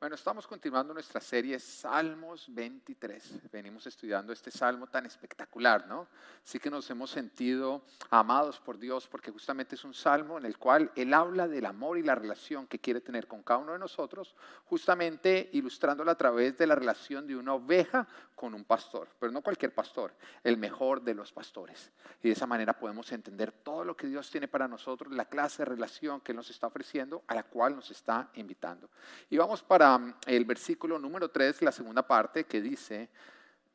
Bueno, estamos continuando nuestra serie Salmos 23. Venimos estudiando este salmo tan espectacular, ¿no? Sí que nos hemos sentido amados por Dios porque justamente es un salmo en el cual Él habla del amor y la relación que quiere tener con cada uno de nosotros, justamente ilustrándolo a través de la relación de una oveja con un pastor, pero no cualquier pastor, el mejor de los pastores. Y de esa manera podemos entender todo lo que Dios tiene para nosotros, la clase de relación que Él nos está ofreciendo, a la cual nos está invitando. Y vamos para el versículo número 3, la segunda parte, que dice,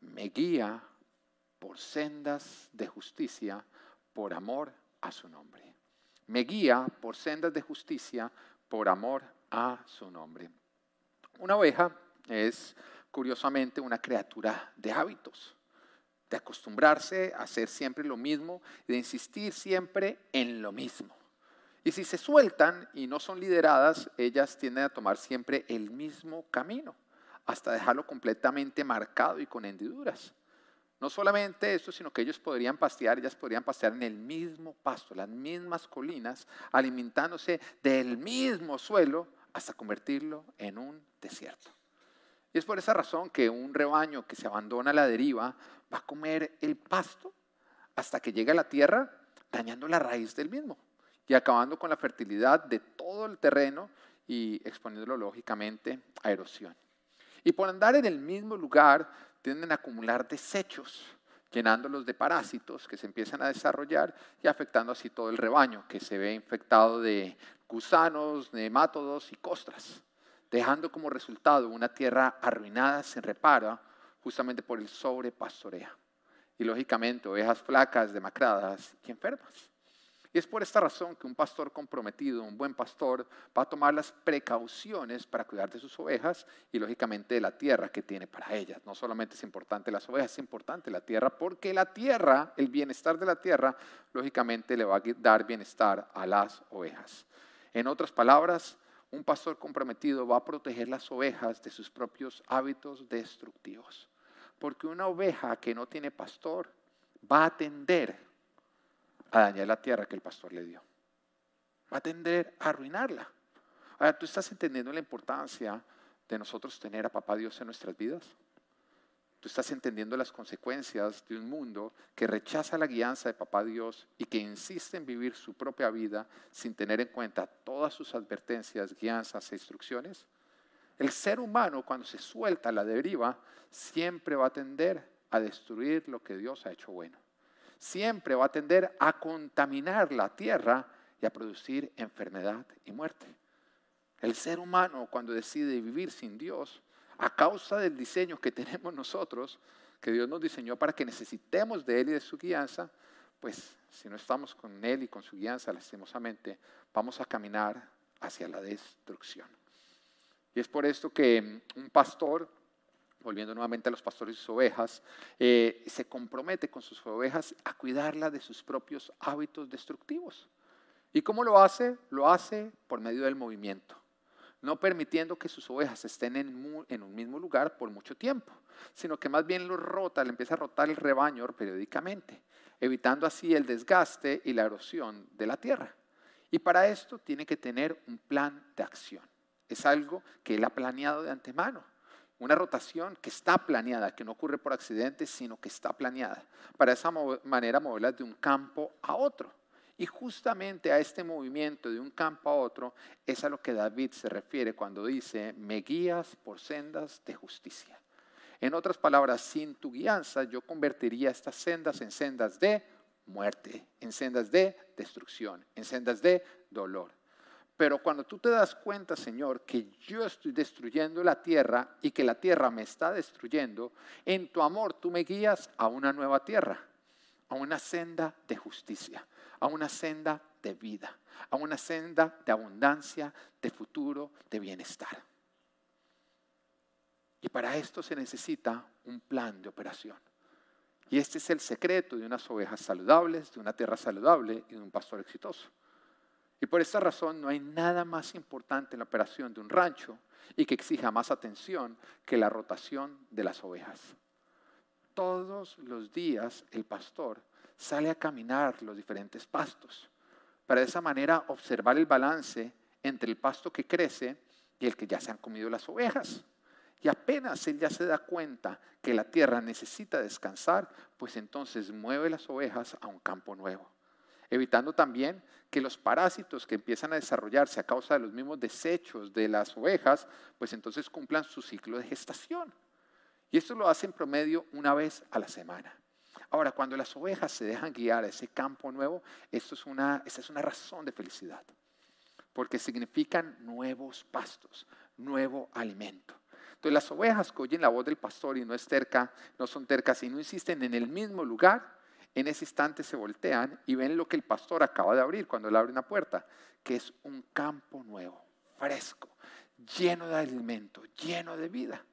me guía por sendas de justicia por amor a su nombre. Me guía por sendas de justicia por amor a su nombre. Una oveja es curiosamente una criatura de hábitos, de acostumbrarse a hacer siempre lo mismo de insistir siempre en lo mismo. Y si se sueltan y no son lideradas, ellas tienden a tomar siempre el mismo camino, hasta dejarlo completamente marcado y con hendiduras. No solamente esto, sino que ellos podrían pastear, ellas podrían pastear en el mismo pasto, las mismas colinas, alimentándose del mismo suelo hasta convertirlo en un desierto. Y es por esa razón que un rebaño que se abandona a la deriva va a comer el pasto hasta que llegue a la tierra, dañando la raíz del mismo y acabando con la fertilidad de todo el terreno y exponiéndolo lógicamente a erosión. Y por andar en el mismo lugar tienden a acumular desechos, llenándolos de parásitos que se empiezan a desarrollar y afectando así todo el rebaño, que se ve infectado de gusanos, nemátodos y costras, dejando como resultado una tierra arruinada sin reparo justamente por el sobrepastoreo. Y lógicamente ovejas flacas, demacradas y enfermas. Y es por esta razón que un pastor comprometido, un buen pastor, va a tomar las precauciones para cuidar de sus ovejas y lógicamente de la tierra que tiene para ellas. No solamente es importante las ovejas, es importante la tierra porque la tierra, el bienestar de la tierra, lógicamente le va a dar bienestar a las ovejas. En otras palabras, un pastor comprometido va a proteger las ovejas de sus propios hábitos destructivos. Porque una oveja que no tiene pastor va a tender a dañar la tierra que el pastor le dio. Va a tender a arruinarla. Ahora, ¿tú estás entendiendo la importancia de nosotros tener a Papá Dios en nuestras vidas? Tú estás entendiendo las consecuencias de un mundo que rechaza la guianza de Papá Dios y que insiste en vivir su propia vida sin tener en cuenta todas sus advertencias, guianzas e instrucciones. El ser humano cuando se suelta a la deriva siempre va a tender a destruir lo que Dios ha hecho bueno siempre va a tender a contaminar la tierra y a producir enfermedad y muerte. El ser humano cuando decide vivir sin Dios, a causa del diseño que tenemos nosotros, que Dios nos diseñó para que necesitemos de Él y de su guianza, pues si no estamos con Él y con su guianza, lastimosamente, vamos a caminar hacia la destrucción. Y es por esto que un pastor volviendo nuevamente a los pastores y sus ovejas, eh, se compromete con sus ovejas a cuidarla de sus propios hábitos destructivos. ¿Y cómo lo hace? Lo hace por medio del movimiento, no permitiendo que sus ovejas estén en, en un mismo lugar por mucho tiempo, sino que más bien lo rota, le empieza a rotar el rebaño periódicamente, evitando así el desgaste y la erosión de la tierra. Y para esto tiene que tener un plan de acción. Es algo que él ha planeado de antemano una rotación que está planeada, que no ocurre por accidente, sino que está planeada. Para esa manera moverla de un campo a otro. Y justamente a este movimiento de un campo a otro es a lo que David se refiere cuando dice, me guías por sendas de justicia. En otras palabras, sin tu guianza yo convertiría estas sendas en sendas de muerte, en sendas de destrucción, en sendas de dolor. Pero cuando tú te das cuenta, Señor, que yo estoy destruyendo la tierra y que la tierra me está destruyendo, en tu amor tú me guías a una nueva tierra, a una senda de justicia, a una senda de vida, a una senda de abundancia, de futuro, de bienestar. Y para esto se necesita un plan de operación. Y este es el secreto de unas ovejas saludables, de una tierra saludable y de un pastor exitoso. Y por esta razón no hay nada más importante en la operación de un rancho y que exija más atención que la rotación de las ovejas. Todos los días el pastor sale a caminar los diferentes pastos para de esa manera observar el balance entre el pasto que crece y el que ya se han comido las ovejas. Y apenas él ya se da cuenta que la tierra necesita descansar, pues entonces mueve las ovejas a un campo nuevo, evitando también que los parásitos que empiezan a desarrollarse a causa de los mismos desechos de las ovejas, pues entonces cumplan su ciclo de gestación. Y esto lo hace en promedio una vez a la semana. Ahora, cuando las ovejas se dejan guiar a ese campo nuevo, esto es una, esta es una razón de felicidad, porque significan nuevos pastos, nuevo alimento. Entonces las ovejas que oyen la voz del pastor y no es terca, no son tercas y no insisten en el mismo lugar, en ese instante se voltean y ven lo que el pastor acaba de abrir cuando le abre una puerta, que es un campo nuevo, fresco, lleno de alimento, lleno de vida.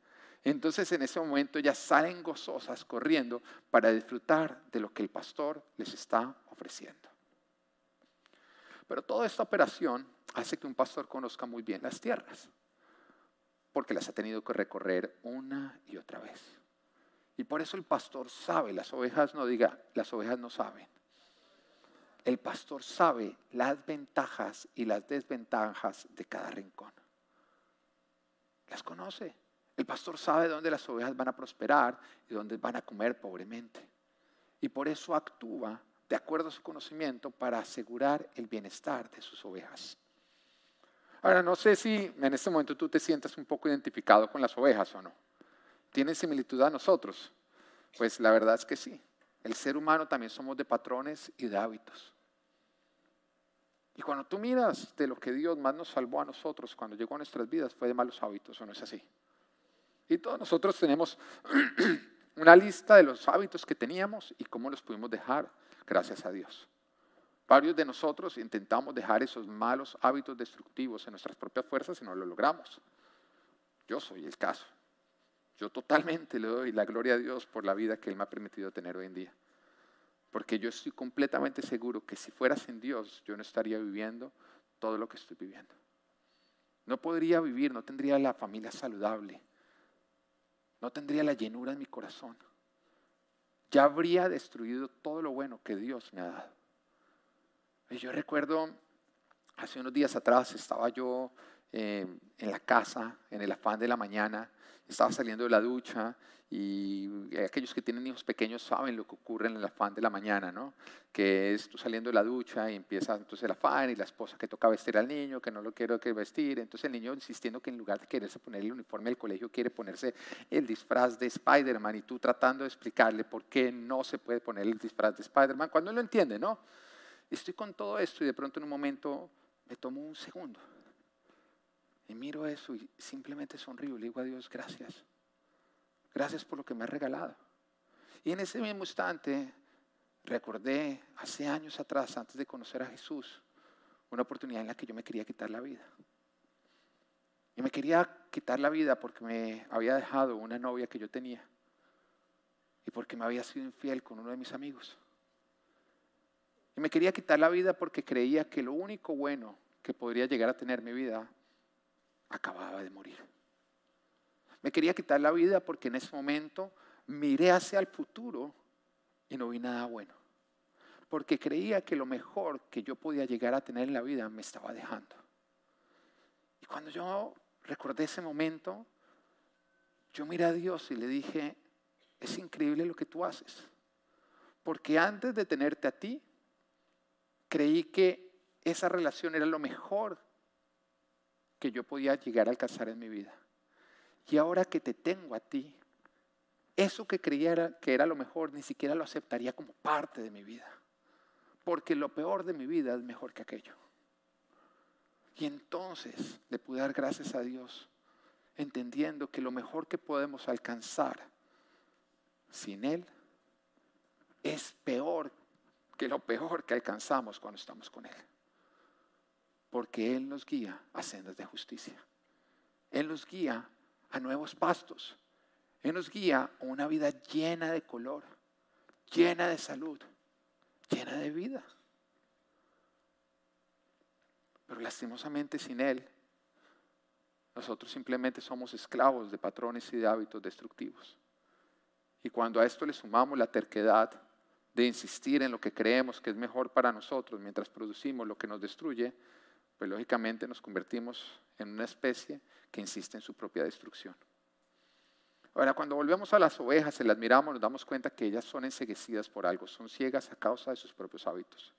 Entonces en ese momento ya salen gozosas corriendo para disfrutar de lo que el pastor les está ofreciendo. Pero toda esta operación hace que un pastor conozca muy bien las tierras porque las ha tenido que recorrer una y otra vez. Y por eso el pastor sabe, las ovejas no diga, las ovejas no saben. El pastor sabe las ventajas y las desventajas de cada rincón. Las conoce. El pastor sabe dónde las ovejas van a prosperar y dónde van a comer pobremente. Y por eso actúa de acuerdo a su conocimiento para asegurar el bienestar de sus ovejas. Ahora, no sé si en este momento tú te sientas un poco identificado con las ovejas o no. ¿Tienen similitud a nosotros? Pues la verdad es que sí. El ser humano también somos de patrones y de hábitos. Y cuando tú miras de lo que Dios más nos salvó a nosotros cuando llegó a nuestras vidas fue de malos hábitos, ¿o no es así? Y todos nosotros tenemos una lista de los hábitos que teníamos y cómo los pudimos dejar, gracias a Dios. Varios de nosotros intentamos dejar esos malos hábitos destructivos en nuestras propias fuerzas y no lo logramos. Yo soy el caso. Yo totalmente le doy la gloria a Dios por la vida que Él me ha permitido tener hoy en día. Porque yo estoy completamente seguro que si fuera sin Dios, yo no estaría viviendo todo lo que estoy viviendo. No podría vivir, no tendría la familia saludable, no tendría la llenura en mi corazón. Ya habría destruido todo lo bueno que Dios me ha dado. Yo recuerdo, hace unos días atrás estaba yo eh, en la casa, en el afán de la mañana, estaba saliendo de la ducha y aquellos que tienen hijos pequeños saben lo que ocurre en el afán de la mañana, ¿no? Que es tú saliendo de la ducha y empieza entonces el afán y la esposa que toca vestir al niño, que no lo quiero que vestir, entonces el niño insistiendo que en lugar de quererse poner el uniforme del colegio quiere ponerse el disfraz de Spider-Man y tú tratando de explicarle por qué no se puede poner el disfraz de Spider-Man cuando él lo entiende, ¿no? Estoy con todo esto y de pronto en un momento me tomo un segundo y miro eso y simplemente sonrío le digo a Dios, gracias. Gracias por lo que me has regalado. Y en ese mismo instante recordé hace años atrás, antes de conocer a Jesús, una oportunidad en la que yo me quería quitar la vida. Y me quería quitar la vida porque me había dejado una novia que yo tenía y porque me había sido infiel con uno de mis amigos. Y me quería quitar la vida porque creía que lo único bueno que podría llegar a tener mi vida acababa de morir. Me quería quitar la vida porque en ese momento miré hacia el futuro y no vi nada bueno. Porque creía que lo mejor que yo podía llegar a tener en la vida me estaba dejando. Y cuando yo recordé ese momento, yo miré a Dios y le dije, es increíble lo que tú haces. Porque antes de tenerte a ti, creí que esa relación era lo mejor que yo podía llegar a alcanzar en mi vida. Y ahora que te tengo a ti, eso que creía que era lo mejor, ni siquiera lo aceptaría como parte de mi vida. Porque lo peor de mi vida es mejor que aquello. Y entonces le pude dar gracias a Dios, entendiendo que lo mejor que podemos alcanzar sin Él es peor que lo peor que alcanzamos cuando estamos con Él. Porque Él nos guía a sendas de justicia. Él nos guía a nuevos pastos. Él nos guía a una vida llena de color, llena de salud, llena de vida. Pero lastimosamente sin Él, nosotros simplemente somos esclavos de patrones y de hábitos destructivos. Y cuando a esto le sumamos la terquedad, de insistir en lo que creemos que es mejor para nosotros mientras producimos lo que nos destruye, pues lógicamente nos convertimos en una especie que insiste en su propia destrucción. Ahora, cuando volvemos a las ovejas y las miramos, nos damos cuenta que ellas son enseguecidas por algo, son ciegas a causa de sus propios hábitos,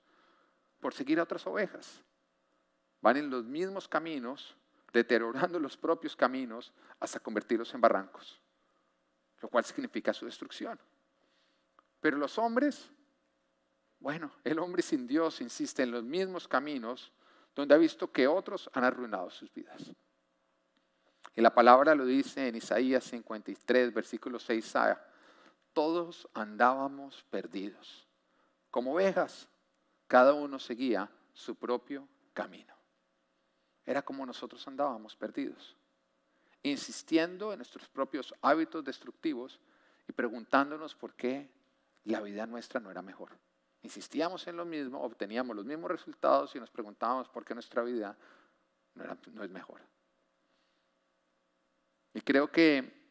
por seguir a otras ovejas. Van en los mismos caminos, deteriorando los propios caminos hasta convertirlos en barrancos, lo cual significa su destrucción. Pero los hombres, bueno, el hombre sin Dios insiste en los mismos caminos donde ha visto que otros han arruinado sus vidas. Y la palabra lo dice en Isaías 53, versículo 6a. Todos andábamos perdidos. Como ovejas, cada uno seguía su propio camino. Era como nosotros andábamos perdidos, insistiendo en nuestros propios hábitos destructivos y preguntándonos por qué la vida nuestra no era mejor. Insistíamos en lo mismo, obteníamos los mismos resultados y nos preguntábamos por qué nuestra vida no, no es mejor. Y creo que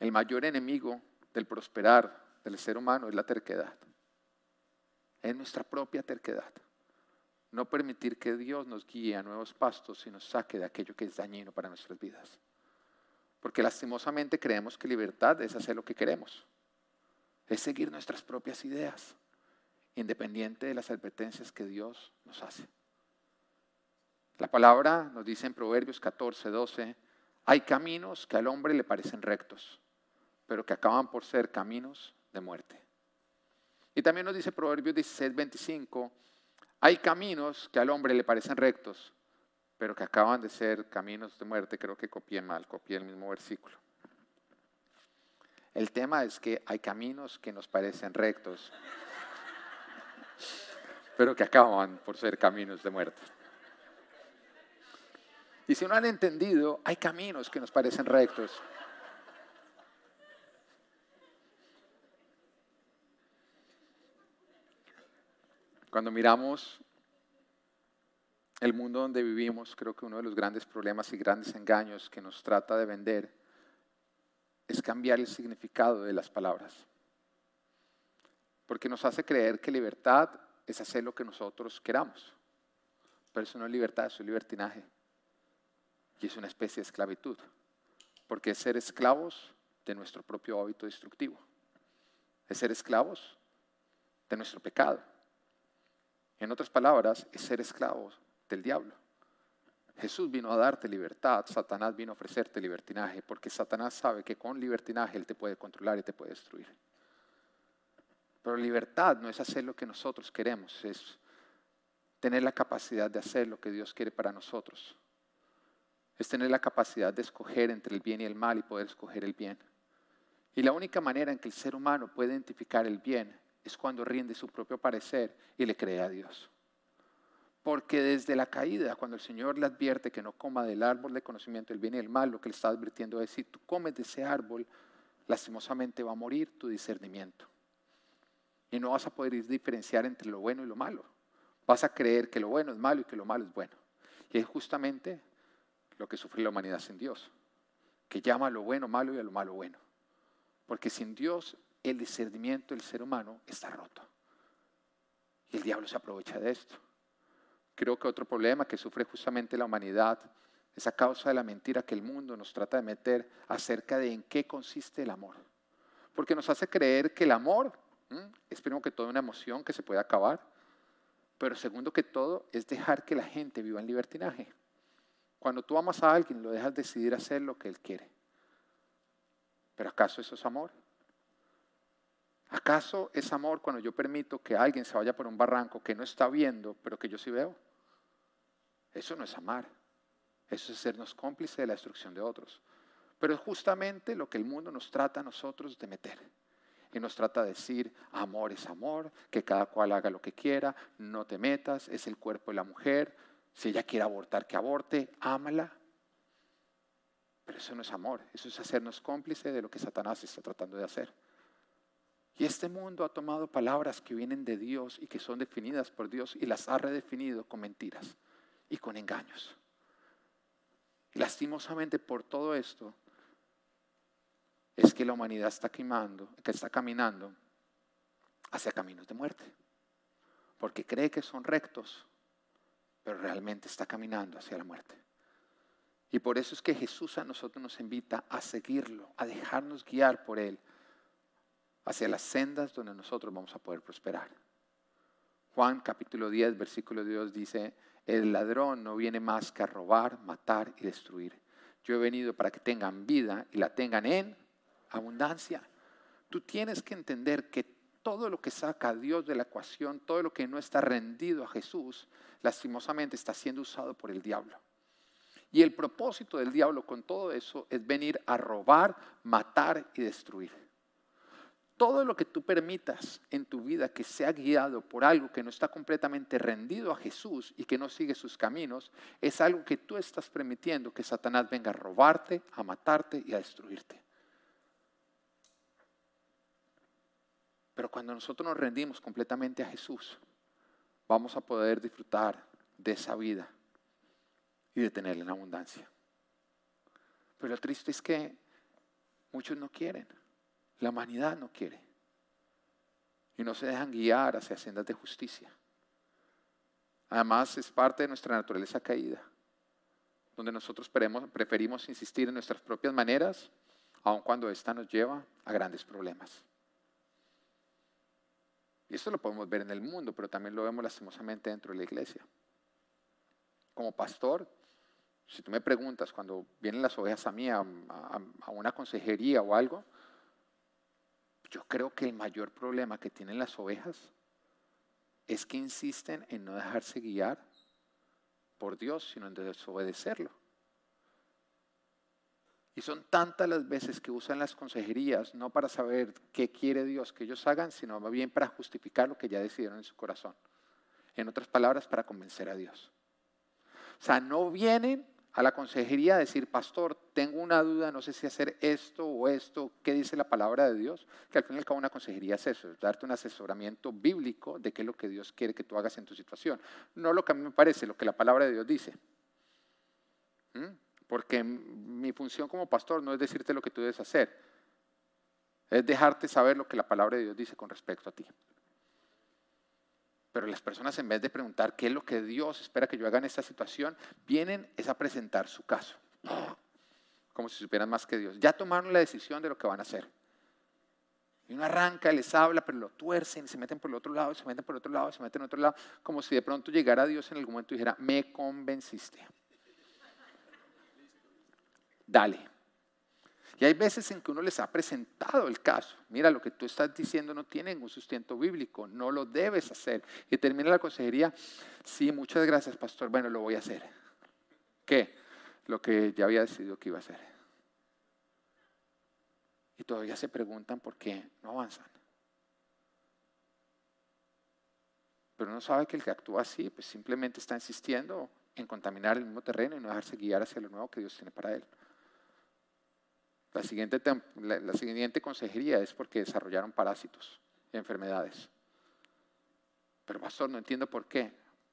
el mayor enemigo del prosperar del ser humano es la terquedad. Es nuestra propia terquedad. No permitir que Dios nos guíe a nuevos pastos y nos saque de aquello que es dañino para nuestras vidas. Porque lastimosamente creemos que libertad es hacer lo que queremos. Es seguir nuestras propias ideas, independiente de las advertencias que Dios nos hace. La palabra nos dice en Proverbios 14, 12, hay caminos que al hombre le parecen rectos, pero que acaban por ser caminos de muerte. Y también nos dice Proverbios 16, 25, hay caminos que al hombre le parecen rectos, pero que acaban de ser caminos de muerte. Creo que copié mal, copié el mismo versículo. El tema es que hay caminos que nos parecen rectos, pero que acaban por ser caminos de muerte. Y si no han entendido, hay caminos que nos parecen rectos. Cuando miramos el mundo donde vivimos, creo que uno de los grandes problemas y grandes engaños que nos trata de vender es cambiar el significado de las palabras. Porque nos hace creer que libertad es hacer lo que nosotros queramos. Pero eso no es libertad, eso es libertinaje. Y es una especie de esclavitud, porque es ser esclavos de nuestro propio hábito destructivo. Es ser esclavos de nuestro pecado. En otras palabras, es ser esclavos del diablo. Jesús vino a darte libertad, Satanás vino a ofrecerte libertinaje, porque Satanás sabe que con libertinaje él te puede controlar y te puede destruir. Pero libertad no es hacer lo que nosotros queremos, es tener la capacidad de hacer lo que Dios quiere para nosotros es tener la capacidad de escoger entre el bien y el mal y poder escoger el bien. Y la única manera en que el ser humano puede identificar el bien es cuando rinde su propio parecer y le cree a Dios. Porque desde la caída, cuando el Señor le advierte que no coma del árbol de conocimiento del bien y el mal, lo que le está advirtiendo es, si tú comes de ese árbol, lastimosamente va a morir tu discernimiento. Y no vas a poder diferenciar entre lo bueno y lo malo. Vas a creer que lo bueno es malo y que lo malo es bueno. Y es justamente lo que sufre la humanidad sin Dios, que llama a lo bueno malo y a lo malo bueno. Porque sin Dios el discernimiento del ser humano está roto. Y el diablo se aprovecha de esto. Creo que otro problema que sufre justamente la humanidad es a causa de la mentira que el mundo nos trata de meter acerca de en qué consiste el amor. Porque nos hace creer que el amor es primero que todo una emoción que se puede acabar, pero segundo que todo es dejar que la gente viva en libertinaje. Cuando tú amas a alguien, lo dejas decidir hacer lo que él quiere. ¿Pero acaso eso es amor? ¿Acaso es amor cuando yo permito que alguien se vaya por un barranco que no está viendo, pero que yo sí veo? Eso no es amar. Eso es sernos cómplices de la destrucción de otros. Pero es justamente lo que el mundo nos trata a nosotros de meter. Y nos trata de decir, amor es amor, que cada cual haga lo que quiera, no te metas, es el cuerpo de la mujer, si ella quiere abortar, que aborte, ámala. Pero eso no es amor, eso es hacernos cómplice de lo que Satanás está tratando de hacer. Y este mundo ha tomado palabras que vienen de Dios y que son definidas por Dios y las ha redefinido con mentiras y con engaños. Lastimosamente por todo esto es que la humanidad está quemando, que está caminando hacia caminos de muerte. Porque cree que son rectos, pero realmente está caminando hacia la muerte. Y por eso es que Jesús a nosotros nos invita a seguirlo, a dejarnos guiar por Él hacia las sendas donde nosotros vamos a poder prosperar. Juan capítulo 10, versículo 2 dice, el ladrón no viene más que a robar, matar y destruir. Yo he venido para que tengan vida y la tengan en abundancia. Tú tienes que entender que todo lo que saca a Dios de la ecuación, todo lo que no está rendido a Jesús, lastimosamente está siendo usado por el diablo. Y el propósito del diablo con todo eso es venir a robar, matar y destruir. Todo lo que tú permitas en tu vida que sea guiado por algo que no está completamente rendido a Jesús y que no sigue sus caminos, es algo que tú estás permitiendo que Satanás venga a robarte, a matarte y a destruirte. Pero cuando nosotros nos rendimos completamente a Jesús, vamos a poder disfrutar de esa vida y de tenerla en abundancia. Pero lo triste es que muchos no quieren. La humanidad no quiere. Y no se dejan guiar hacia sendas de justicia. Además, es parte de nuestra naturaleza caída, donde nosotros preferimos insistir en nuestras propias maneras, aun cuando esta nos lleva a grandes problemas. Y esto lo podemos ver en el mundo, pero también lo vemos lastimosamente dentro de la iglesia. Como pastor, si tú me preguntas cuando vienen las ovejas a mí, a, una consejería o algo, yo creo que el mayor problema que tienen las ovejas es que insisten en no dejarse guiar por Dios, sino en desobedecerlo. Y son tantas las veces que usan las consejerías, no para saber qué quiere Dios que ellos hagan, sino más bien para justificar lo que ya decidieron en su corazón. En otras palabras, para convencer a Dios. O sea, no vienen a la consejería a decir, pastor, tengo una duda, no sé si hacer esto o esto, ¿qué dice la palabra de Dios? Que al fin y al cabo una consejería es eso, es darte un asesoramiento bíblico de qué es lo que Dios quiere que tú hagas en tu situación. No lo que a mí me parece, lo que la palabra de Dios dice. ¿Mm? Porque mi función como pastor no es decirte lo que tú debes hacer, es dejarte saber lo que la palabra de Dios dice con respecto a ti. Pero las personas en vez de preguntar qué es lo que Dios espera que yo haga en esta situación, vienen es a presentar su caso. Como si supieran más que Dios. Ya tomaron la decisión de lo que van a hacer. Y uno arranca, les habla, pero lo tuercen, se meten por el otro lado, se meten por el otro lado, se meten por otro lado, como si de pronto llegara Dios en algún momento y dijera, me convenciste. Dale. Y hay veces en que uno les ha presentado el caso. Mira, lo que tú estás diciendo no tiene ningún sustento bíblico, no lo debes hacer. Y termina la consejería, sí, muchas gracias, pastor, bueno, lo voy a hacer. ¿Qué? Lo que ya había decidido que iba a hacer. Y todavía se preguntan por qué no avanzan. Pero uno sabe que el que actúa así, pues simplemente está insistiendo en contaminar el mismo terreno y no dejarse guiar hacia lo nuevo que Dios tiene para él. La siguiente, consejería es porque desarrollaron parásitos y enfermedades. Pero pastor, no entiendo por qué.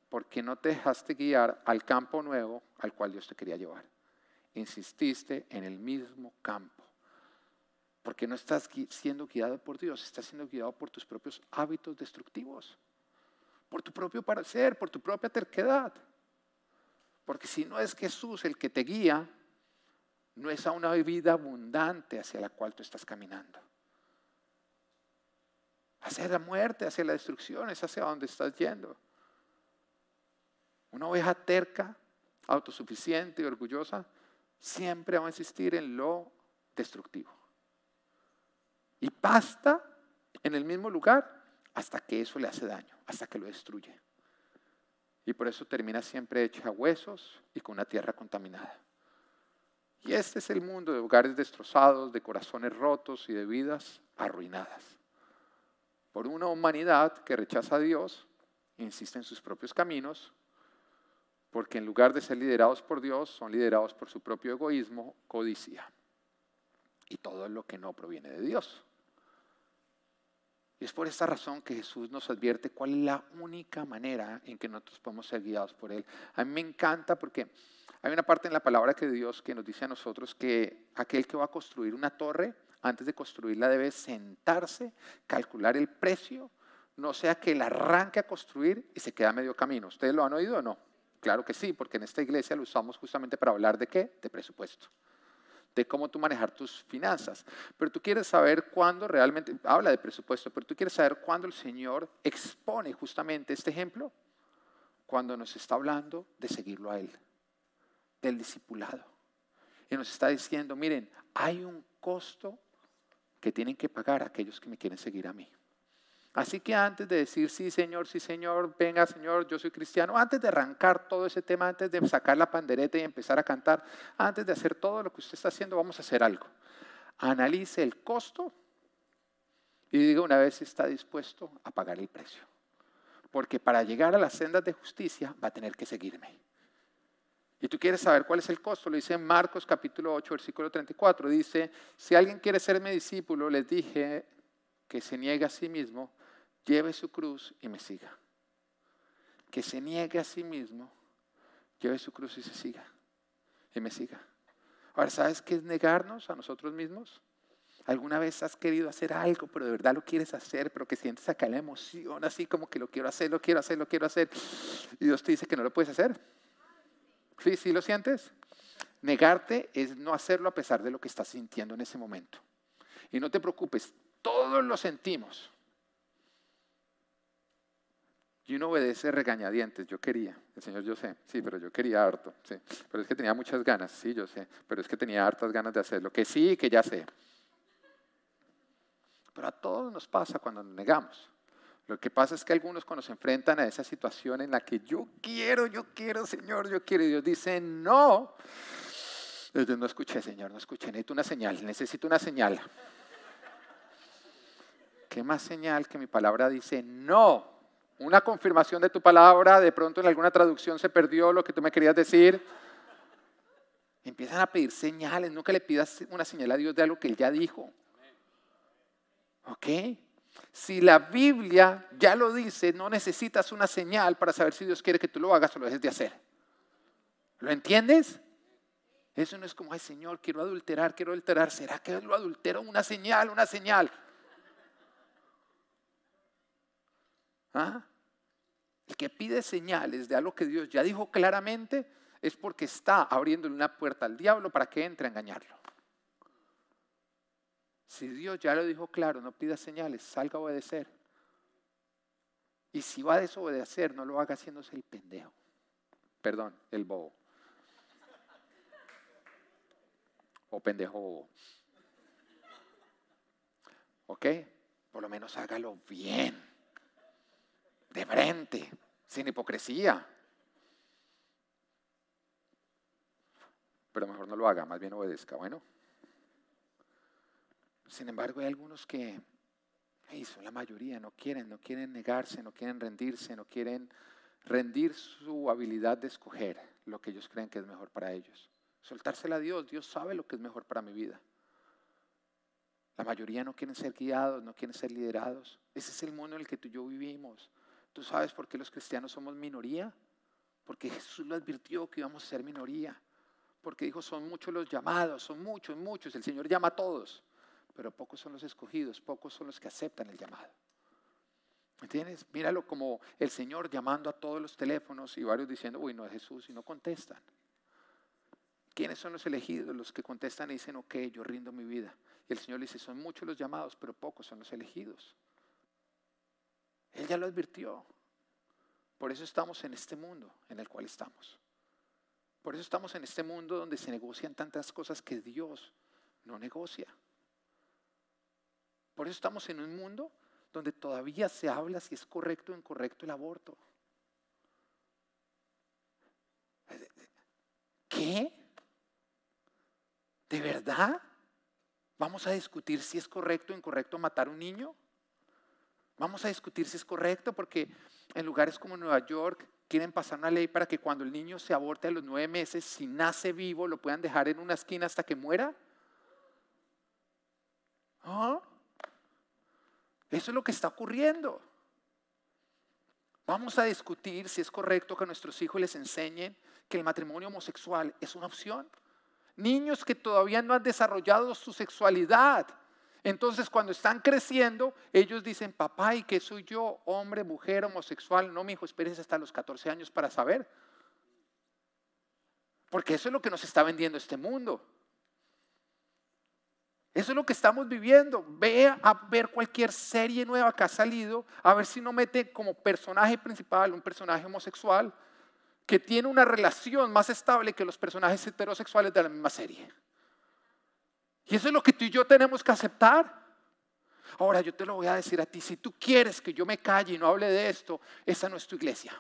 Porque no te dejaste guiar al campo nuevo al cual Dios te quería llevar. Insististe en el mismo campo. Porque no estás siendo guiado por Dios, estás siendo guiado por tus propios hábitos destructivos. Por tu propio parecer, por tu propia terquedad. Porque si no es Jesús el que te guía, no es a una vida abundante hacia la cual tú estás caminando. Hacia la muerte, hacia la destrucción, es hacia donde estás yendo. Una oveja terca, autosuficiente y orgullosa, siempre va a insistir en lo destructivo. Y pasta en el mismo lugar hasta que eso le hace daño, hasta que lo destruye. Y por eso termina siempre hecha huesos y con una tierra contaminada. Y este es el mundo de hogares destrozados, de corazones rotos y de vidas arruinadas. Por una humanidad que rechaza a Dios, insiste en sus propios caminos, porque en lugar de ser liderados por Dios, son liderados por su propio egoísmo, codicia. Y todo lo que no proviene de Dios. Y es por esta razón que Jesús nos advierte cuál es la única manera en que nosotros podemos ser guiados por Él. A mí me encanta porque hay una parte en la palabra que Dios que nos dice a nosotros que aquel que va a construir una torre, antes de construirla debe sentarse, calcular el precio, no sea que la arranque a construir y se queda a medio camino. ¿Ustedes lo han oído o no? Claro que sí, porque en esta iglesia lo usamos justamente para hablar de qué? De presupuesto de cómo tú manejar tus finanzas. Pero tú quieres saber cuándo realmente, habla de presupuesto, pero tú quieres saber cuándo el Señor expone justamente este ejemplo, cuando nos está hablando de seguirlo a Él, del discipulado. Y nos está diciendo, miren, hay un costo que tienen que pagar aquellos que me quieren seguir a mí. Así que antes de decir, sí, Señor, sí, Señor, venga, Señor, yo soy cristiano, antes de arrancar todo ese tema, antes de sacar la pandereta y empezar a cantar, antes de hacer todo lo que usted está haciendo, vamos a hacer algo. Analice el costo y diga una vez si está dispuesto a pagar el precio. Porque para llegar a las sendas de justicia va a tener que seguirme. Y tú quieres saber cuál es el costo, lo dice en Marcos capítulo 8, versículo 34. Dice, si alguien quiere ser mi discípulo, les dije que se niegue a sí mismo, lleve su cruz y me siga. Que se niegue a sí mismo, lleve su cruz y se siga. Y me siga. Ahora, ¿sabes qué es negarnos a nosotros mismos? ¿Alguna vez has querido hacer algo, pero de verdad lo quieres hacer, pero que sientes acá la emoción, así como que lo quiero hacer, lo quiero hacer, lo quiero hacer, y Dios te dice que no lo puedes hacer? ¿Sí, sí lo sientes? Negarte es no hacerlo a pesar de lo que estás sintiendo en ese momento. Y no te preocupes, todos lo sentimos. Y uno obedece regañadientes, yo quería, el Señor yo sé, sí, pero yo quería harto, sí, pero es que tenía muchas ganas, sí, yo sé, pero es que tenía hartas ganas de hacerlo, que sí, que ya sé. Pero a todos nos pasa cuando nos negamos. Lo que pasa es que algunos cuando se enfrentan a esa situación en la que yo quiero, yo quiero, Señor, yo quiero, y Dios dice, no. No escuché, Señor, no escuché, necesito una señal, necesito una señal. ¿Qué más señal que mi palabra dice no? Una confirmación de tu palabra, de pronto en alguna traducción se perdió lo que tú me querías decir. Empiezan a pedir señales, nunca le pidas una señal a Dios de algo que Él ya dijo. ¿Ok? Si la Biblia ya lo dice, no necesitas una señal para saber si Dios quiere que tú lo hagas o lo dejes de hacer. ¿Lo entiendes? Eso no es como, ay Señor, quiero adulterar, quiero adulterar. ¿Será que lo adultero? Una señal, una señal. ¿Ah? El que pide señales de algo que Dios ya dijo claramente es porque está abriéndole una puerta al diablo para que entre a engañarlo. Si Dios ya lo dijo claro, no pida señales, salga a obedecer. Y si va a desobedecer, no lo haga haciéndose el pendejo. Perdón, el bobo. O pendejo bobo. ¿Ok? Por lo menos hágalo bien de frente, sin hipocresía. Pero mejor no lo haga, más bien obedezca. Bueno. Sin embargo, hay algunos que, son la mayoría, no quieren, no quieren negarse, no quieren rendirse, no quieren rendir su habilidad de escoger lo que ellos creen que es mejor para ellos. Soltársela a Dios, Dios sabe lo que es mejor para mi vida. La mayoría no quieren ser guiados, no quieren ser liderados. Ese es el mundo en el que tú y yo vivimos. ¿Tú sabes por qué los cristianos somos minoría? Porque Jesús lo advirtió que íbamos a ser minoría. Porque dijo, son muchos los llamados, son muchos, muchos. El Señor llama a todos, pero pocos son los escogidos, pocos son los que aceptan el llamado. ¿Entiendes? Míralo como el Señor llamando a todos los teléfonos y varios diciendo, uy, no es Jesús, y no contestan. ¿Quiénes son los elegidos? Los que contestan y dicen, ok, yo rindo mi vida. Y el Señor le dice, son muchos los llamados, pero pocos son los elegidos. Él ya lo advirtió. Por eso estamos en este mundo en el cual estamos. Por eso estamos en este mundo donde se negocian tantas cosas que Dios no negocia. Por eso estamos en un mundo donde todavía se habla si es correcto o incorrecto el aborto. ¿Qué? ¿De verdad? ¿Vamos a discutir si es correcto o incorrecto matar a un niño? Vamos a discutir si es correcto porque en lugares como Nueva York quieren pasar una ley para que cuando el niño se aborte a los nueve meses, si nace vivo, lo puedan dejar en una esquina hasta que muera. ¿Ah? Eso es lo que está ocurriendo. Vamos a discutir si es correcto que nuestros hijos les enseñen que el matrimonio homosexual es una opción. Niños que todavía no han desarrollado su sexualidad entonces cuando están creciendo, ellos dicen, papá, ¿y qué soy yo? Hombre, mujer, homosexual. No, mi hijo, espérese hasta los 14 años para saber. Porque eso es lo que nos está vendiendo este mundo. Eso es lo que estamos viviendo. Ve a ver cualquier serie nueva que ha salido, a ver si no mete como personaje principal un personaje homosexual que tiene una relación más estable que los personajes heterosexuales de la misma serie. Y eso es lo que tú y yo tenemos que aceptar. Ahora yo te lo voy a decir a ti, si tú quieres que yo me calle y no hable de esto, esa no es tu iglesia.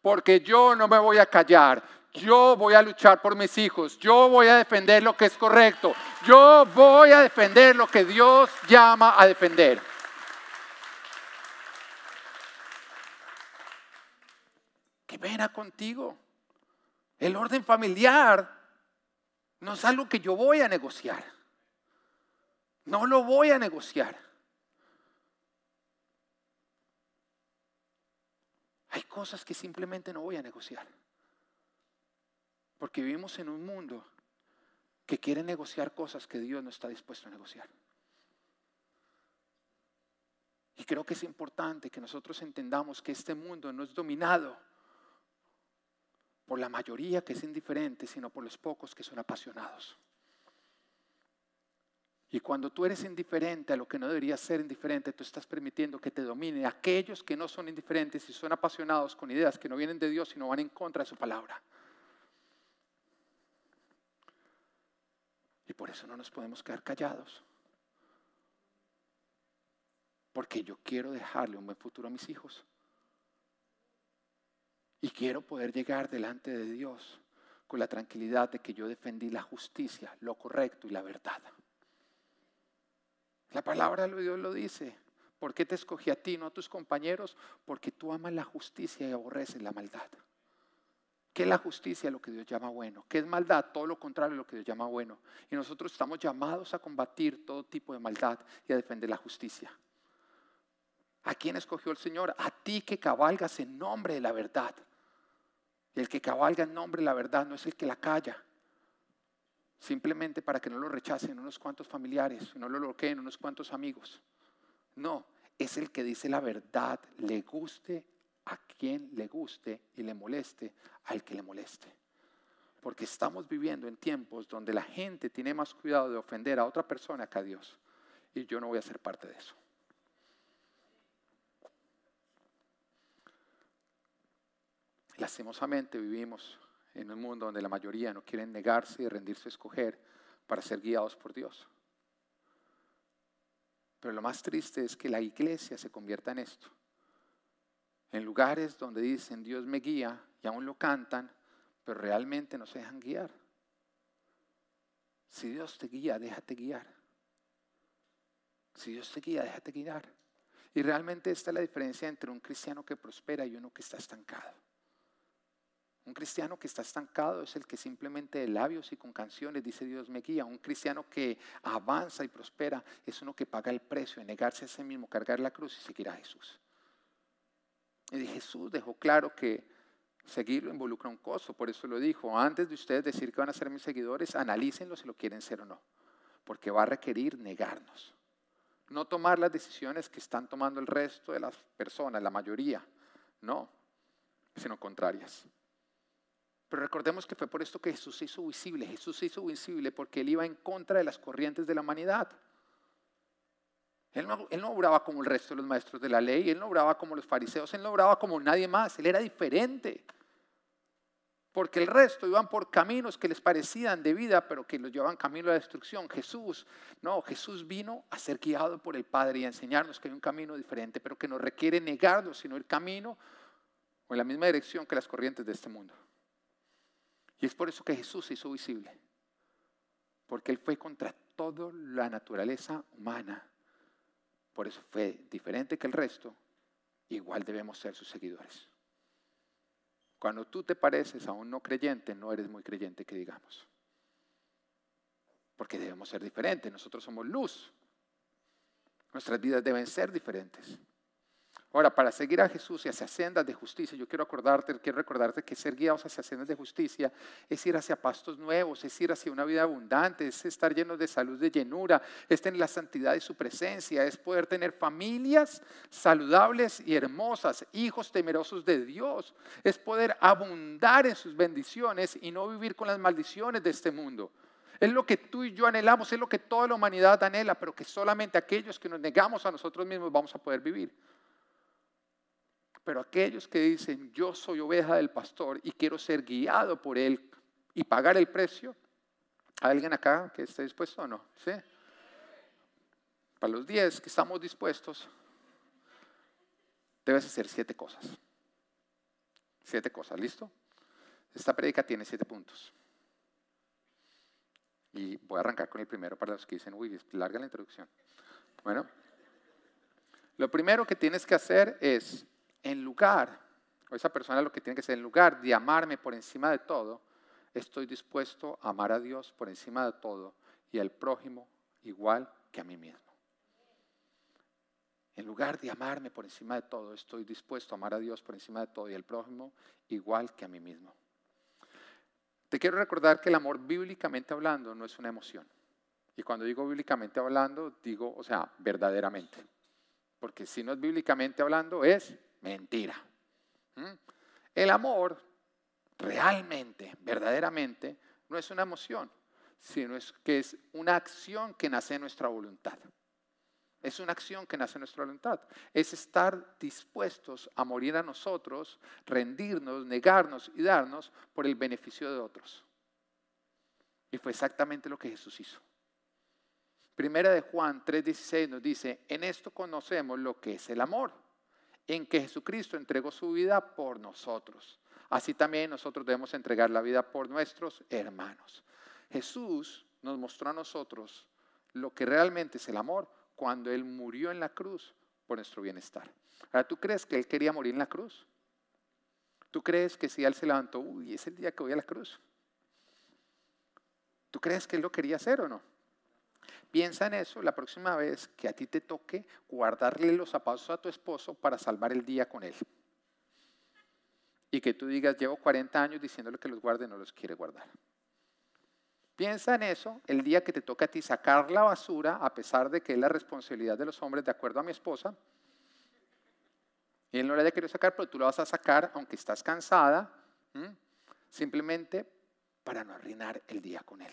Porque yo no me voy a callar, yo voy a luchar por mis hijos, yo voy a defender lo que es correcto, yo voy a defender lo que Dios llama a defender. Qué pena contigo. El orden familiar no es algo que yo voy a negociar. No lo voy a negociar. Hay cosas que simplemente no voy a negociar. Porque vivimos en un mundo que quiere negociar cosas que Dios no está dispuesto a negociar. Y creo que es importante que nosotros entendamos que este mundo no es dominado por la mayoría que es indiferente, sino por los pocos que son apasionados. Y cuando tú eres indiferente a lo que no debería ser indiferente, tú estás permitiendo que te domine aquellos que no son indiferentes y son apasionados con ideas que no vienen de Dios, sino van en contra de su palabra. Y por eso no nos podemos quedar callados. Porque yo quiero dejarle un buen futuro a mis hijos. Y quiero poder llegar delante de Dios con la tranquilidad de que yo defendí la justicia, lo correcto y la verdad. La palabra de Dios lo dice. ¿Por qué te escogí a ti, no a tus compañeros? Porque tú amas la justicia y aborreces la maldad. ¿Qué es la justicia? Lo que Dios llama bueno. ¿Qué es maldad? Todo lo contrario lo que Dios llama bueno. Y nosotros estamos llamados a combatir todo tipo de maldad y a defender la justicia. ¿A quién escogió el Señor? A ti que cabalgas en nombre de la verdad. Y el que cabalga en nombre de la verdad no es el que la calla, simplemente para que no lo rechacen unos cuantos familiares, no lo bloqueen unos cuantos amigos. No, es el que dice la verdad, le guste a quien le guste y le moleste al que le moleste. Porque estamos viviendo en tiempos donde la gente tiene más cuidado de ofender a otra persona que a Dios. Y yo no voy a ser parte de eso. Lastimosamente vivimos en un mundo donde la mayoría no quieren negarse y rendirse a escoger para ser guiados por Dios. Pero lo más triste es que la iglesia se convierta en esto. En lugares donde dicen Dios me guía y aún lo cantan, pero realmente no se dejan guiar. Si Dios te guía, déjate guiar. Si Dios te guía, déjate guiar. Y realmente esta es la diferencia entre un cristiano que prospera y uno que está estancado. Un cristiano que está estancado es el que simplemente de labios y con canciones dice Dios me guía. Un cristiano que avanza y prospera es uno que paga el precio de negarse a sí mismo, cargar la cruz y seguir a Jesús. Y Jesús dejó claro que seguirlo involucra un costo, por eso lo dijo. Antes de ustedes decir que van a ser mis seguidores, analícenlo si lo quieren ser o no, porque va a requerir negarnos. No tomar las decisiones que están tomando el resto de las personas, la mayoría, no, sino contrarias. Pero recordemos que fue por esto que Jesús se hizo visible. Jesús se hizo visible porque él iba en contra de las corrientes de la humanidad. Él no, obraba como el resto de los maestros de la ley, él no obraba como los fariseos, él no obraba como nadie más, él era diferente. Porque el resto iban por caminos que les parecían de vida, pero que los llevaban camino a la destrucción. Jesús, no, Jesús vino a ser guiado por el Padre y a enseñarnos que hay un camino diferente, pero que no requiere negarlo, sino el camino o en la misma dirección que las corrientes de este mundo. Y es por eso que Jesús se hizo visible. Porque Él fue contra toda la naturaleza humana. Por eso fue diferente que el resto. Igual debemos ser sus seguidores. Cuando tú te pareces a un no creyente, no eres muy creyente que digamos. Porque debemos ser diferentes. Nosotros somos luz. Nuestras vidas deben ser diferentes. Ahora, para seguir a Jesús y hacia sendas de justicia, yo quiero acordarte, quiero recordarte que ser guiados hacia sendas de justicia es ir hacia pastos nuevos, es ir hacia una vida abundante, es estar llenos de salud, de llenura, es tener la santidad de su presencia, es poder tener familias saludables y hermosas, hijos temerosos de Dios, es poder abundar en sus bendiciones y no vivir con las maldiciones de este mundo. Es lo que tú y yo anhelamos, es lo que toda la humanidad anhela, pero que solamente aquellos que nos negamos a nosotros mismos vamos a poder vivir. Pero aquellos que dicen, yo soy oveja del pastor y quiero ser guiado por él y pagar el precio, ¿hay alguien acá que esté dispuesto o no? ¿Sí? Para los 10 que estamos dispuestos, debes hacer siete cosas. Siete cosas, ¿listo? Esta predica tiene siete puntos. Y voy a arrancar con el primero para los que dicen, uy, larga la introducción. Bueno, lo primero que tienes que hacer es en lugar, o esa persona lo que tiene que hacer, en lugar de amarme por encima de todo, estoy dispuesto a amar a Dios por encima de todo y al prójimo igual que a mí mismo. En lugar de amarme por encima de todo, estoy dispuesto a amar a Dios por encima de todo y al prójimo igual que a mí mismo. Te quiero recordar que el amor bíblicamente hablando no es una emoción. Y cuando digo bíblicamente hablando, digo, o sea, verdaderamente. Porque si no es bíblicamente hablando, es Mentira. ¿Mm? El amor realmente, verdaderamente, no es una emoción, sino es que es una acción que nace en nuestra voluntad. Es una acción que nace en nuestra voluntad. Es estar dispuestos a morir a nosotros, rendirnos, negarnos y darnos por el beneficio de otros. Y fue exactamente lo que Jesús hizo. Primera de Juan 3:16 nos dice, en esto conocemos lo que es el amor en que Jesucristo entregó su vida por nosotros. Así también nosotros debemos entregar la vida por nuestros hermanos. Jesús nos mostró a nosotros lo que realmente es el amor cuando Él murió en la cruz por nuestro bienestar. Ahora, ¿tú crees que Él quería morir en la cruz? ¿Tú crees que si Él se levantó, uy, es el día que voy a la cruz? ¿Tú crees que Él lo quería hacer o no? Piensa en eso la próxima vez que a ti te toque guardarle los zapatos a tu esposo para salvar el día con él. Y que tú digas, llevo 40 años diciéndole que los guarde, no los quiere guardar. Piensa en eso el día que te toca a ti sacar la basura, a pesar de que es la responsabilidad de los hombres, de acuerdo a mi esposa. Y él no la haya querido sacar, pero tú la vas a sacar aunque estás cansada, simplemente para no arruinar el día con él.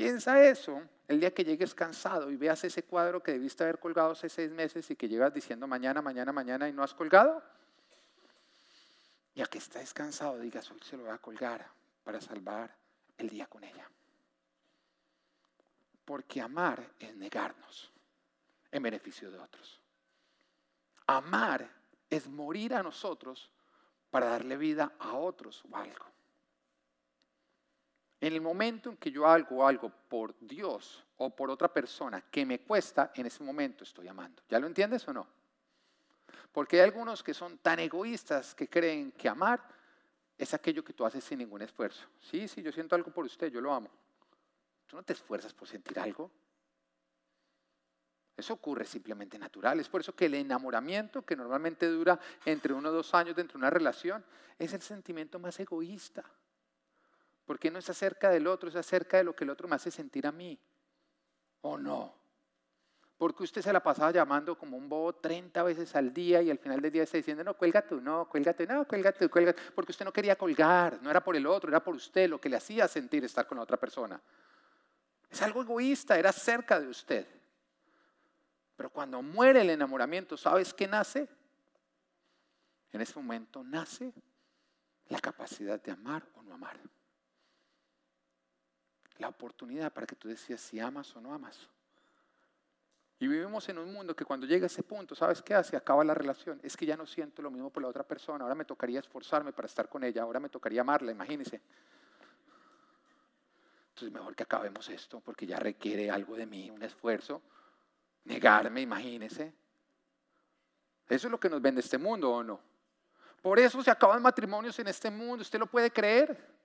Piensa eso el día que llegues cansado y veas ese cuadro que debiste haber colgado hace seis meses y que llegas diciendo mañana, mañana, mañana y no has colgado. Y a que estés cansado digas, hoy se lo voy a colgar para salvar el día con ella. Porque amar es negarnos en beneficio de otros. Amar es morir a nosotros para darle vida a otros o algo. En el momento en que yo hago algo por Dios o por otra persona que me cuesta, en ese momento estoy amando. ¿Ya lo entiendes o no? Porque hay algunos que son tan egoístas que creen que amar es aquello que tú haces sin ningún esfuerzo. Sí, sí, yo siento algo por usted, yo lo amo. Tú no te esfuerzas por sentir algo. Eso ocurre simplemente natural. Es por eso que el enamoramiento, que normalmente dura entre uno o dos años dentro de una relación, es el sentimiento más egoísta. Porque no es acerca del otro, es acerca de lo que el otro me hace sentir a mí. ¿O no? Porque usted se la pasaba llamando como un bobo 30 veces al día y al final del día está diciendo, no, cuelga tú, no, cuélgate, no, cuélgate, cuélgate. Porque usted no quería colgar, no era por el otro, era por usted lo que le hacía sentir estar con la otra persona. Es algo egoísta, era cerca de usted. Pero cuando muere el enamoramiento, ¿sabes qué nace? En ese momento nace la capacidad de amar o no amar la oportunidad para que tú decidas si amas o no amas. Y vivimos en un mundo que cuando llega a ese punto, ¿sabes qué hace? Acaba la relación. Es que ya no siento lo mismo por la otra persona. Ahora me tocaría esforzarme para estar con ella. Ahora me tocaría amarla, imagínese. Entonces mejor que acabemos esto porque ya requiere algo de mí, un esfuerzo. Negarme, imagínese. Eso es lo que nos vende este mundo, ¿o no? Por eso se acaban matrimonios en este mundo. ¿Usted lo puede creer?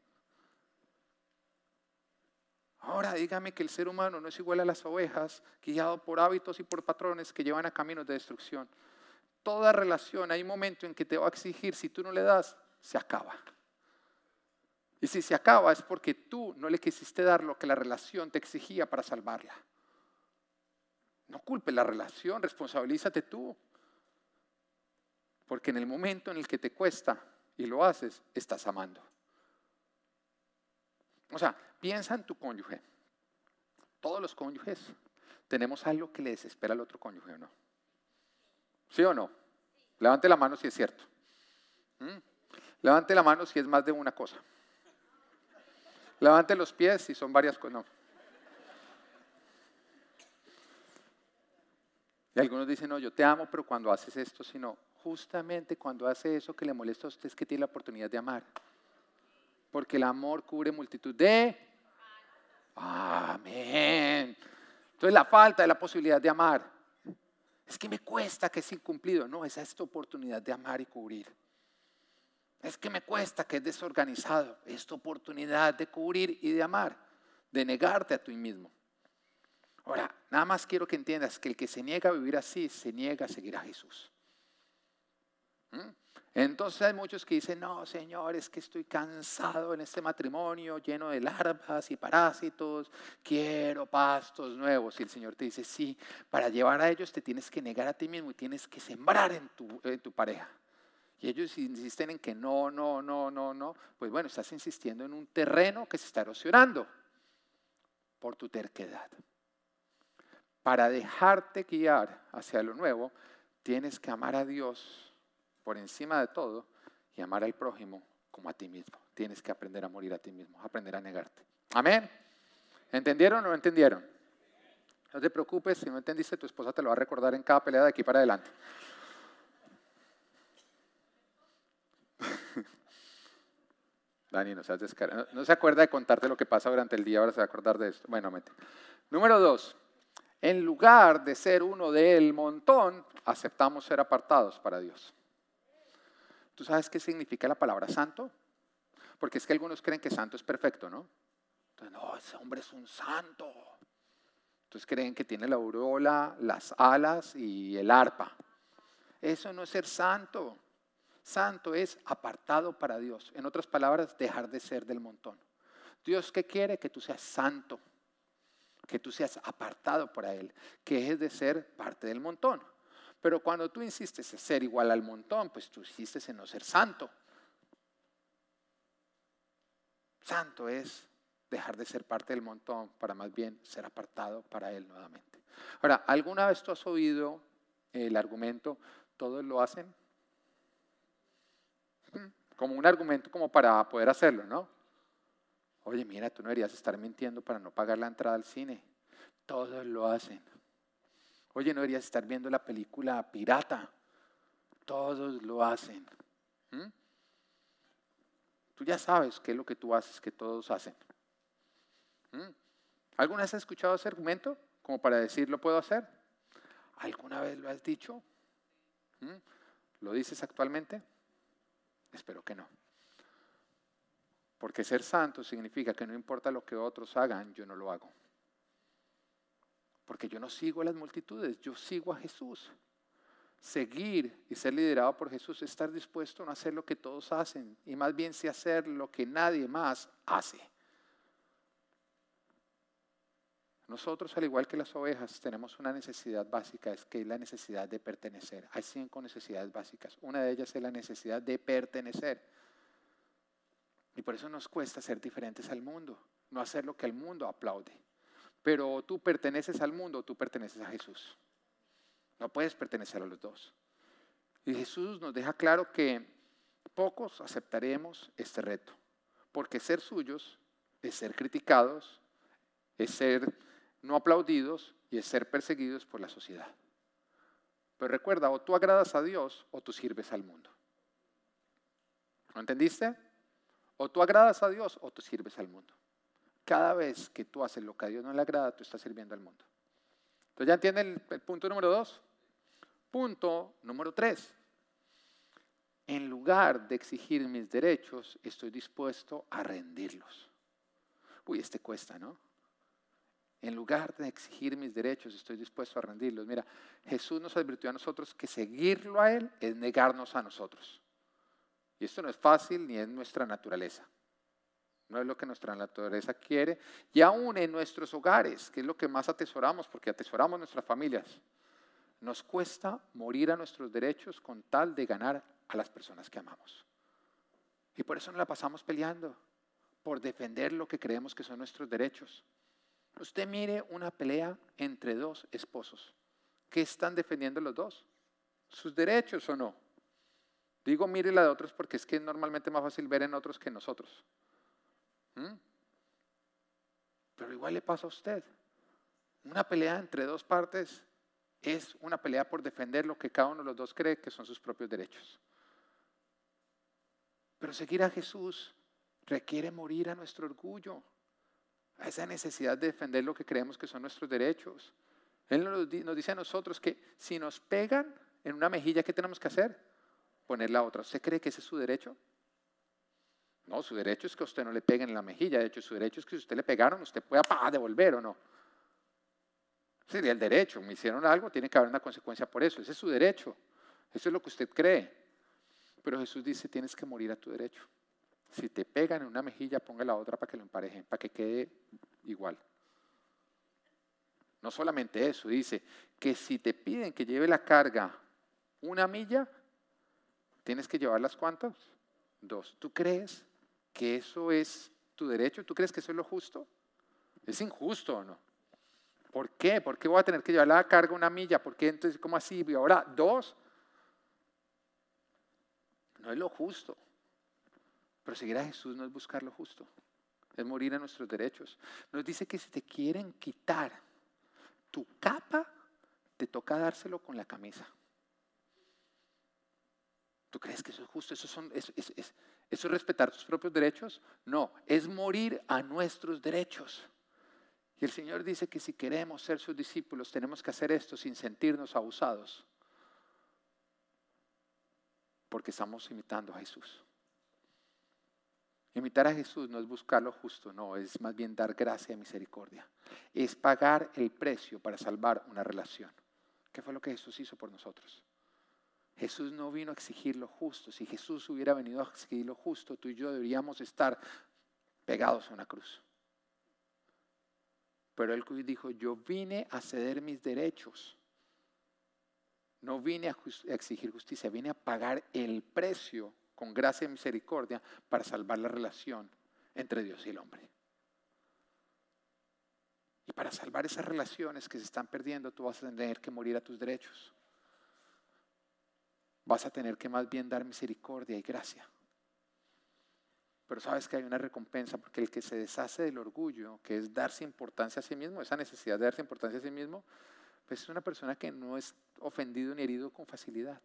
Ahora dígame que el ser humano no es igual a las ovejas, guiado por hábitos y por patrones que llevan a caminos de destrucción. toda relación hay un momento en que te va a exigir, si tú no le das, se acaba. Y si se acaba es porque tú no le quisiste dar lo que la relación te exigía para salvarla. No culpes la relación, responsabilízate tú. Porque en el momento en el que te cuesta y lo haces, estás amando. O sea, piensa en tu cónyuge. Todos los cónyuges tenemos algo que le desespera al otro cónyuge, ¿o no? ¿Sí o no? Levante la mano si es cierto. ¿Mm? Levante la mano si es más de una cosa. Levante los pies si son varias cosas. Y algunos dicen, no, yo te amo, pero cuando haces esto, sino justamente cuando hace eso que le molesta a usted es que tiene la oportunidad de amar. Porque el amor cubre multitud de... Amén. Entonces la falta de la posibilidad de amar. Es que me cuesta que es incumplido. No, esa es tu oportunidad de amar y cubrir. Es que me cuesta que es desorganizado. Es tu oportunidad de cubrir y de amar, de negarte a ti mismo. Ahora, nada más quiero que entiendas que el que se niega a vivir así, se niega a seguir a Jesús. ¿Mm? Entonces hay muchos que dicen, no, Señor, es que estoy cansado en este matrimonio lleno de larvas y parásitos, quiero pastos nuevos. Y el Señor te dice, sí, para llevar a ellos te tienes que negar a ti mismo y tienes que sembrar en tu, en tu pareja. Y ellos insisten en que no, no, no, no, no. Pues bueno, estás insistiendo en un terreno que se está erosionando por tu terquedad para dejarte guiar hacia lo nuevo, tienes que amar a Dios por encima de todo y amar al prójimo como a ti mismo. Tienes que aprender a morir a ti mismo, aprender a negarte. Amén. ¿Entendieron o no entendieron? No te preocupes, si no entendiste, tu esposa te lo va a recordar en cada pelea de aquí para adelante. Dani, no, no se acuerda de contarte lo que pasa durante el día, ahora se va a acordar de esto. Bueno, mente. Número dos, en lugar de ser uno del montón, aceptamos ser apartados para Dios. ¿Tú sabes qué significa la palabra santo? Porque es que algunos creen que santo es perfecto, ¿no? Entonces, no, ese hombre es un santo. Entonces creen que tiene la aureola, las alas y el arpa. Eso no es ser santo. Santo es apartado para Dios. En otras palabras, dejar de ser del montón. Dios qué quiere que tú seas santo que tú seas apartado para Él, que es de ser parte del montón. Pero cuando tú insistes en ser igual al montón, pues tú insistes en no ser santo. Santo es dejar de ser parte del montón para más bien ser apartado para Él nuevamente. Ahora, ¿alguna vez tú has oído el argumento, todos lo hacen? Hmm, como un argumento como para poder hacerlo, ¿no? Oye, mira, tú no deberías estar mintiendo para no pagar la entrada al cine. Todos lo hacen. Oye, no deberías estar viendo la película pirata. Todos lo hacen. Tú ya sabes qué es lo que tú haces, que todos hacen. ¿Alguna vez has escuchado ese argumento como para decir lo puedo hacer? ¿Alguna vez lo has dicho? ¿Lo dices actualmente? Espero que no. Porque ser santo significa que no importa lo que otros hagan, yo no lo hago. Porque yo no sigo a las multitudes, yo sigo a Jesús. Seguir y ser liderado por Jesús es estar dispuesto a no hacer lo que todos hacen y más bien sí hacer lo que nadie más hace. Nosotros, al igual que las ovejas, tenemos una necesidad básica, es que es la necesidad de pertenecer. Hay cinco necesidades básicas. Una de ellas es la necesidad de pertenecer. Y por eso nos cuesta ser diferentes al mundo, no hacer lo que el mundo aplaude. Pero tú perteneces al mundo, tú perteneces a Jesús. No puedes pertenecer a los dos. Y Jesús nos deja claro que pocos aceptaremos este reto, porque ser suyos es ser criticados, es ser no aplaudidos y es ser perseguidos por la sociedad. Pero recuerda, o tú agradas a Dios o tú sirves al mundo. ¿No entendiste? O tú agradas a Dios o tú sirves al mundo. Cada vez que tú haces lo que a Dios no le agrada, tú estás sirviendo al mundo. Entonces, ¿ya entienden el, punto número dos? Punto número tres. En lugar de exigir mis derechos, estoy dispuesto a rendirlos. Uy, este cuesta, ¿no? En lugar de exigir mis derechos, estoy dispuesto a rendirlos. Mira, Jesús nos advirtió a nosotros que seguirlo a Él es negarnos a nosotros. Y esto no es fácil ni es nuestra naturaleza. No es lo que nuestra naturaleza quiere. Y aún en nuestros hogares, que es lo que más atesoramos, porque atesoramos nuestras familias, nos cuesta morir a nuestros derechos con tal de ganar a las personas que amamos. Y por eso nos la pasamos peleando, por defender lo que creemos que son nuestros derechos. Usted mire una pelea entre dos esposos. ¿Qué están defendiendo los dos? ¿Sus derechos o no? Digo, mire la de otros porque es que es normalmente más fácil ver en otros que en nosotros. ¿Mm? Pero igual le pasa a usted. Una pelea entre dos partes es una pelea por defender lo que cada uno de los dos cree que son sus propios derechos. Pero seguir a Jesús requiere morir a nuestro orgullo, a esa necesidad de defender lo que creemos que son nuestros derechos. Él nos dice a nosotros que si nos pegan en una mejilla, ¿qué tenemos que hacer? Poner la otra. ¿Usted cree que ese es su derecho? No, su derecho es que a usted no le peguen en la mejilla. De hecho, su derecho es que si usted le pegaron, usted pueda devolver o no. Sería el derecho. Me hicieron algo, tiene que haber una consecuencia por eso. Ese es su derecho. Eso es lo que usted cree. Pero Jesús dice, tienes que morir a tu derecho. Si te pegan en una mejilla, ponga la otra para que lo emparejen, para que quede igual. No solamente eso, dice que si te piden que lleve la carga una milla, tienes que llevarlas cuántas? Dos. ¿Tú crees que eso es tu derecho? ¿Tú crees que eso es lo justo? ¿Es injusto o no? ¿Por qué? ¿Por qué voy a tener que llevar la carga una milla? ¿Por qué entonces, cómo así? Y ahora dos. No es lo justo. Pero seguir a Jesús no es buscar lo justo. Es morir a nuestros derechos. Nos dice que si te quieren quitar tu capa, te toca dárselo con la camisa. ¿Tú crees que eso es justo? ¿Eso, ¿Eso es respetar tus propios derechos? No, es morir a nuestros derechos. Y el Señor dice que si queremos ser sus discípulos tenemos que hacer esto sin sentirnos abusados. Porque estamos imitando a Jesús. Imitar a Jesús no es buscar lo justo, no, es más bien dar gracia y misericordia. Es pagar el precio para salvar una relación. ¿Qué fue lo que Jesús hizo por nosotros? Jesús no vino a exigir lo justo. Si Jesús hubiera venido a exigir lo justo, tú y yo deberíamos estar pegados a una cruz. Pero él dijo, yo vine a ceder mis derechos. No vine a, exigir justicia, vine a pagar el precio con gracia y misericordia para salvar la relación entre Dios y el hombre. Y para salvar esas relaciones que se están perdiendo, tú vas a tener que morir a tus derechos. Vas a tener que más bien dar misericordia y gracia. Pero sabes que hay una recompensa, porque el que se deshace del orgullo, que es darse importancia a sí mismo, esa necesidad de darse importancia a sí mismo, pues es una persona que no es ofendido ni herido con facilidad.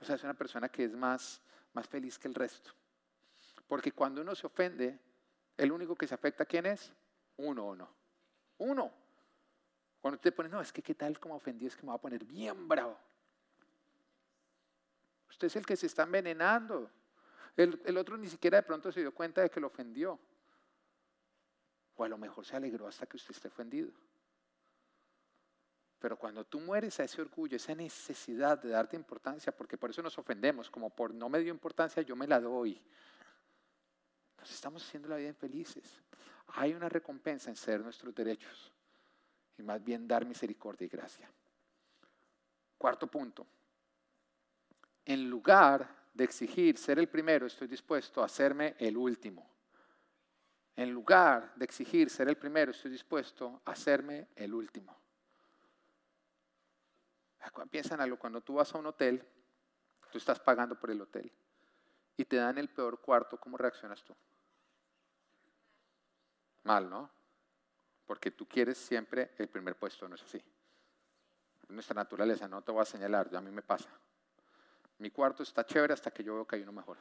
O sea, es una persona que es más, más feliz que el resto. Porque cuando uno se ofende, el único que se afecta, ¿quién es? Uno o no. Uno. Cuando te pones, no, es que qué tal como ofendí, es que me va a poner bien bravo. Usted es el que se está envenenando. El, otro ni siquiera de pronto se dio cuenta de que lo ofendió. O a lo mejor se alegró hasta que usted esté ofendido. Pero cuando tú mueres a ese orgullo, esa necesidad de darte importancia, porque por eso nos ofendemos, como por no me dio importancia, yo me la doy. Nos estamos haciendo la vida infelices. Hay una recompensa en ser nuestros derechos y más bien dar misericordia y gracia. Cuarto punto. En lugar de exigir ser el primero, estoy dispuesto a hacerme el último. En lugar de exigir ser el primero, estoy dispuesto a hacerme el último. Piensan algo, cuando tú vas a un hotel, tú estás pagando por el hotel y te dan el peor cuarto, ¿cómo reaccionas tú? Mal, ¿no? Porque tú quieres siempre el primer puesto, ¿no es así? nuestra naturaleza, no te voy a señalar, a mí me pasa. Mi cuarto está chévere hasta que yo veo que hay uno mejor.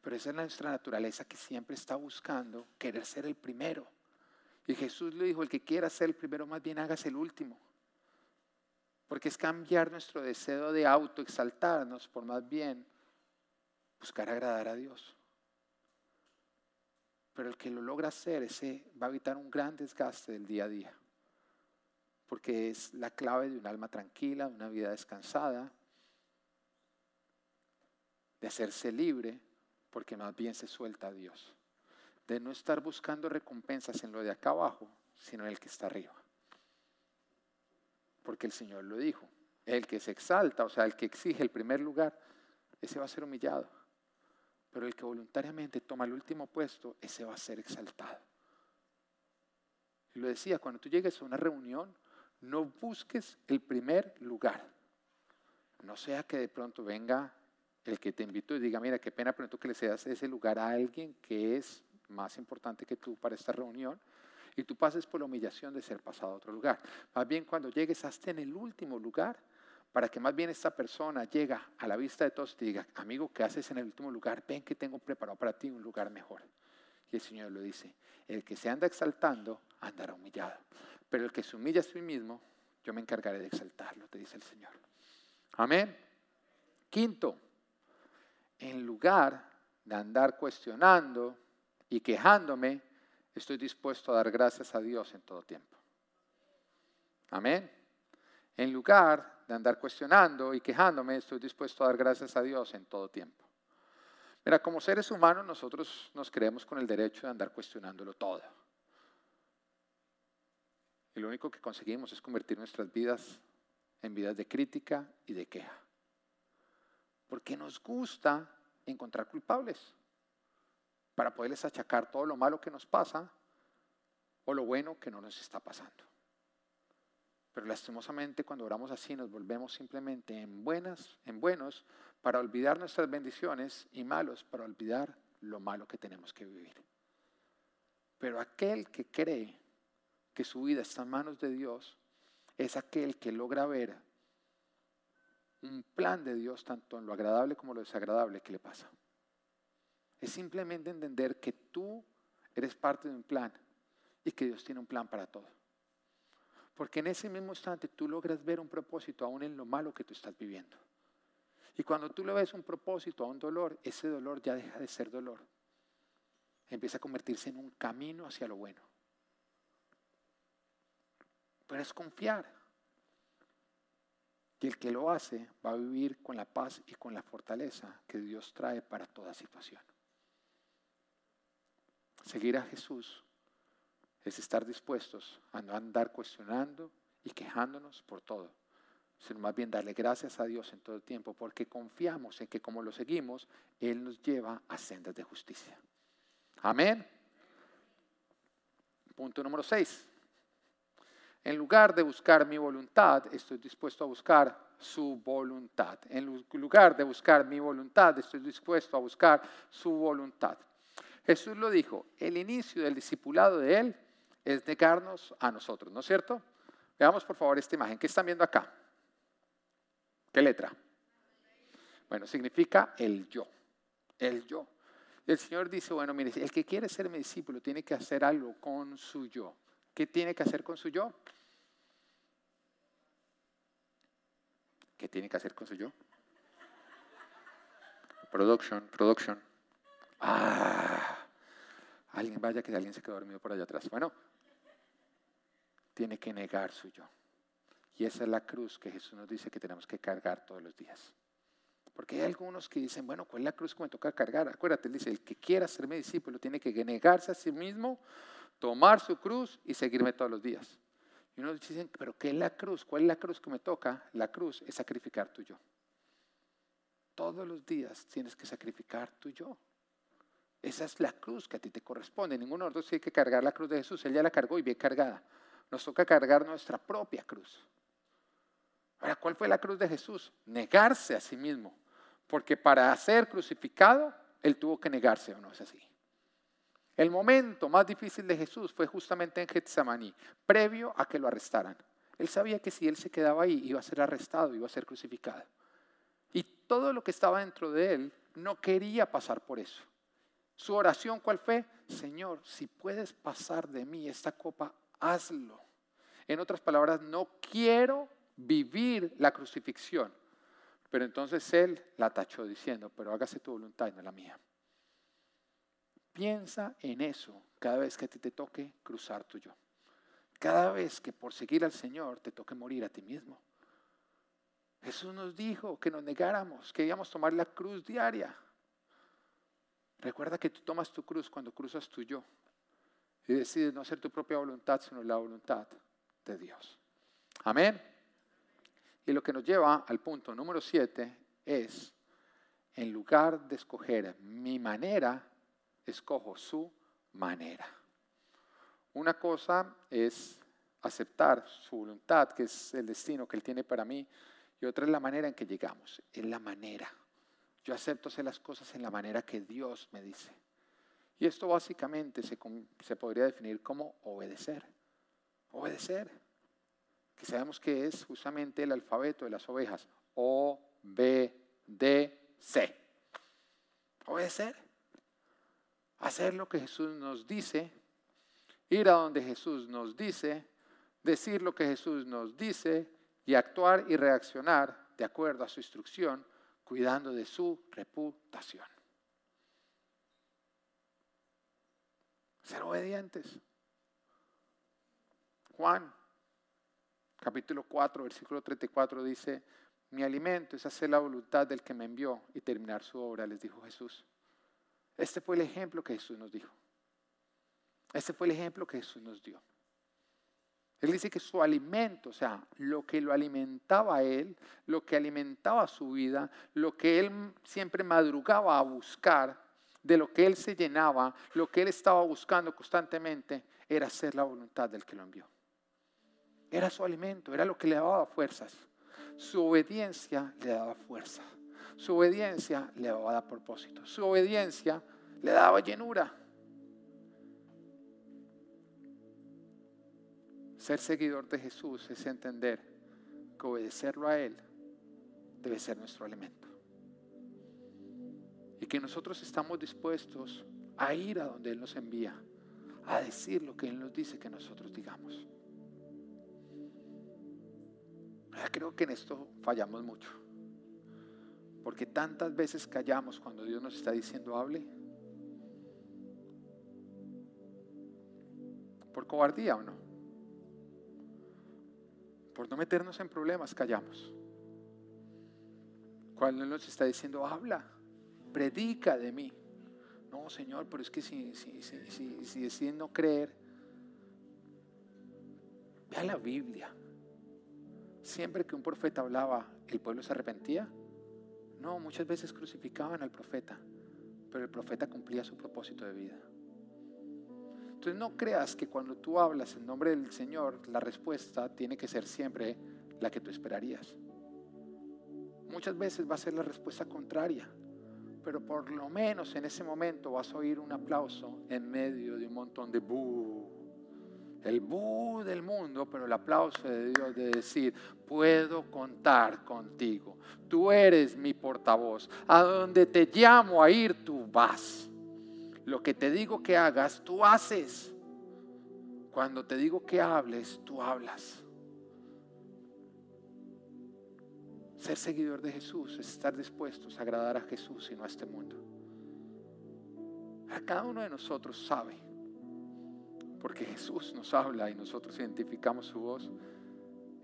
Pero esa es nuestra naturaleza que siempre está buscando querer ser el primero. Y Jesús le dijo, el que quiera ser el primero, más bien hágase el último. Porque es cambiar nuestro deseo de autoexaltarnos por más bien buscar agradar a Dios. Pero el que lo logra hacer, ese va a evitar un gran desgaste del día a día. Porque es la clave de un alma tranquila, de una vida descansada, de hacerse libre, porque más bien se suelta a Dios. De no estar buscando recompensas en lo de acá abajo, sino en el que está arriba. Porque el Señor lo dijo. El que se exalta, o sea, el que exige el primer lugar, ese va a ser humillado. Pero el que voluntariamente toma el último puesto, ese va a ser exaltado. Y lo decía, cuando tú llegues a una reunión, no busques el primer lugar. No sea que de pronto venga el que te invitó y diga, mira, qué pena pronto que le cedas ese lugar a alguien que es más importante que tú para esta reunión y tú pases por la humillación de ser pasado a otro lugar. Más bien cuando llegues hasta en el último lugar, para que más bien esta persona llega a la vista de todos y te diga, amigo, ¿qué haces en el último lugar? Ven que tengo preparado para ti un lugar mejor. Y el Señor lo dice, el que se anda exaltando andará humillado, pero el que se humilla a sí mismo, yo me encargaré de exaltarlo, te dice el Señor. Amén. Quinto, en lugar de andar cuestionando y quejándome, estoy dispuesto a dar gracias a Dios en todo tiempo. Amén. En lugar de andar cuestionando y quejándome, estoy dispuesto a dar gracias a Dios en todo tiempo. Mira, como seres humanos nosotros nos creemos con el derecho de andar cuestionándolo todo. Y lo único que conseguimos es convertir nuestras vidas en vidas de crítica y de queja. Porque nos gusta encontrar culpables para poderles achacar todo lo malo que nos pasa o lo bueno que no nos está pasando. Pero lastimosamente cuando oramos así nos volvemos simplemente en buenas, en buenos para olvidar nuestras bendiciones y malos para olvidar lo malo que tenemos que vivir. Pero aquel que cree que su vida está en manos de Dios es aquel que logra ver un plan de Dios tanto en lo agradable como en lo desagradable que le pasa. Es simplemente entender que tú eres parte de un plan y que Dios tiene un plan para todo. Porque en ese mismo instante tú logras ver un propósito aún en lo malo que tú estás viviendo. Y cuando tú le ves un propósito a un dolor, ese dolor ya deja de ser dolor. Empieza a convertirse en un camino hacia lo bueno. Pero es confiar. Y el que lo hace va a vivir con la paz y con la fortaleza que Dios trae para toda situación. Seguir a Jesús es estar dispuestos a no andar cuestionando y quejándonos por todo, sino más bien darle gracias a Dios en todo el tiempo, porque confiamos en que como lo seguimos, Él nos lleva a sendas de justicia. Amén. Punto número 6. En lugar de buscar mi voluntad, estoy dispuesto a buscar su voluntad. En lugar de buscar mi voluntad, estoy dispuesto a buscar su voluntad. Jesús lo dijo, el inicio del discipulado de Él es negarnos a nosotros, ¿no es cierto? Veamos por favor esta imagen. ¿Qué están viendo acá? ¿Qué letra? Bueno, significa el yo, el yo. El Señor dice, bueno, mire, el que quiere ser mi discípulo tiene que hacer algo con su yo. ¿Qué tiene que hacer con su yo? ¿Qué tiene que hacer con su yo? Production, production. Ah, alguien vaya que alguien se quedó dormido por allá atrás. Bueno, tiene que negar su yo. Y esa es la cruz que Jesús nos dice que tenemos que cargar todos los días. Porque hay algunos que dicen, bueno, ¿cuál es la cruz que me toca cargar? Acuérdate, él dice, el que quiera ser mi discípulo tiene que negarse a sí mismo, tomar su cruz y seguirme todos los días. Y unos dicen, pero ¿qué es la cruz? ¿Cuál es la cruz que me toca? La cruz es sacrificar tu yo. Todos los días tienes que sacrificar tu yo. Esa es la cruz que a ti te corresponde. Ninguno de nosotros tiene que cargar la cruz de Jesús. Él ya la cargó y bien cargada. Nos toca cargar nuestra propia cruz. Ahora, ¿cuál fue la cruz de Jesús? Negarse a sí mismo. Porque para ser crucificado, Él tuvo que negarse, ¿o no es así? El momento más difícil de Jesús fue justamente en Getsemaní, previo a que lo arrestaran. Él sabía que si Él se quedaba ahí, iba a ser arrestado, iba a ser crucificado. Y todo lo que estaba dentro de Él no quería pasar por eso. Su oración, ¿cuál fue? Señor, si puedes pasar de mí esta copa, hazlo. En otras palabras, no quiero vivir la crucifixión. Pero entonces él la tachó diciendo, pero hágase tu voluntad y no la mía. Piensa en eso cada vez que a ti te toque cruzar tu yo. Cada vez que por seguir al Señor te toque morir a ti mismo. Jesús nos dijo que nos negáramos, que íbamos a tomar la cruz diaria. Recuerda que tú tomas tu cruz cuando cruzas tu yo y decides no hacer tu propia voluntad, sino la voluntad de Dios. Amén. Y lo que nos lleva al punto número siete es, en lugar de escoger mi manera, escojo su manera. Una cosa es aceptar su voluntad, que es el destino que Él tiene para mí, y otra es la manera en que llegamos, es la manera. Yo acepto hacer las cosas en la manera que Dios me dice. Y esto básicamente se, podría definir como obedecer. Obedecer. Que sabemos que es justamente el alfabeto de las ovejas. O, B, D, C. Obedecer. Hacer lo que Jesús nos dice. Ir a donde Jesús nos dice. Decir lo que Jesús nos dice. Y actuar y reaccionar de acuerdo a su instrucción, cuidando de su reputación. Ser obedientes. Juan, capítulo 4, versículo 34 dice, mi alimento es hacer la voluntad del que me envió y terminar su obra, les dijo Jesús. Este fue el ejemplo que Jesús nos dijo. Este fue el ejemplo que Jesús nos dio. Él dice que su alimento, o sea, lo que lo alimentaba a él, lo que alimentaba su vida, lo que él siempre madrugaba a buscar, de lo que él se llenaba, lo que él estaba buscando constantemente, era hacer la voluntad del que lo envió. Era su alimento, era lo que le daba fuerzas. Su obediencia le daba fuerza. Su obediencia le daba propósito. Su obediencia le daba llenura. Ser seguidor de Jesús es entender que obedecerlo a Él debe ser nuestro alimento y que nosotros estamos dispuestos a ir a donde Él nos envía, a decir lo que Él nos dice que nosotros digamos. Creo que en esto fallamos mucho, porque tantas veces callamos cuando Dios nos está diciendo hable. ¿Por cobardía o no? Por no meternos en problemas, callamos. Cuando Él nos está diciendo habla predica de mí. No, Señor, pero es que si, si, si, si deciden no creer, vea la Biblia. Siempre que un profeta hablaba, ¿el pueblo se arrepentía? No, muchas veces crucificaban al profeta, pero el profeta cumplía su propósito de vida. Entonces no creas que cuando tú hablas en nombre del Señor, la respuesta tiene que ser siempre la que tú esperarías. Muchas veces va a ser la respuesta contraria pero por lo menos en ese momento vas a oír un aplauso en medio de un montón de bu. El bu del mundo, pero el aplauso de Dios de decir, puedo contar contigo. Tú eres mi portavoz. A donde te llamo a ir, tú vas. Lo que te digo que hagas, tú haces. Cuando te digo que hables, tú hablas. Ser seguidor de Jesús es estar dispuestos a agradar a Jesús y no a este mundo. A cada uno de nosotros sabe, porque Jesús nos habla y nosotros identificamos su voz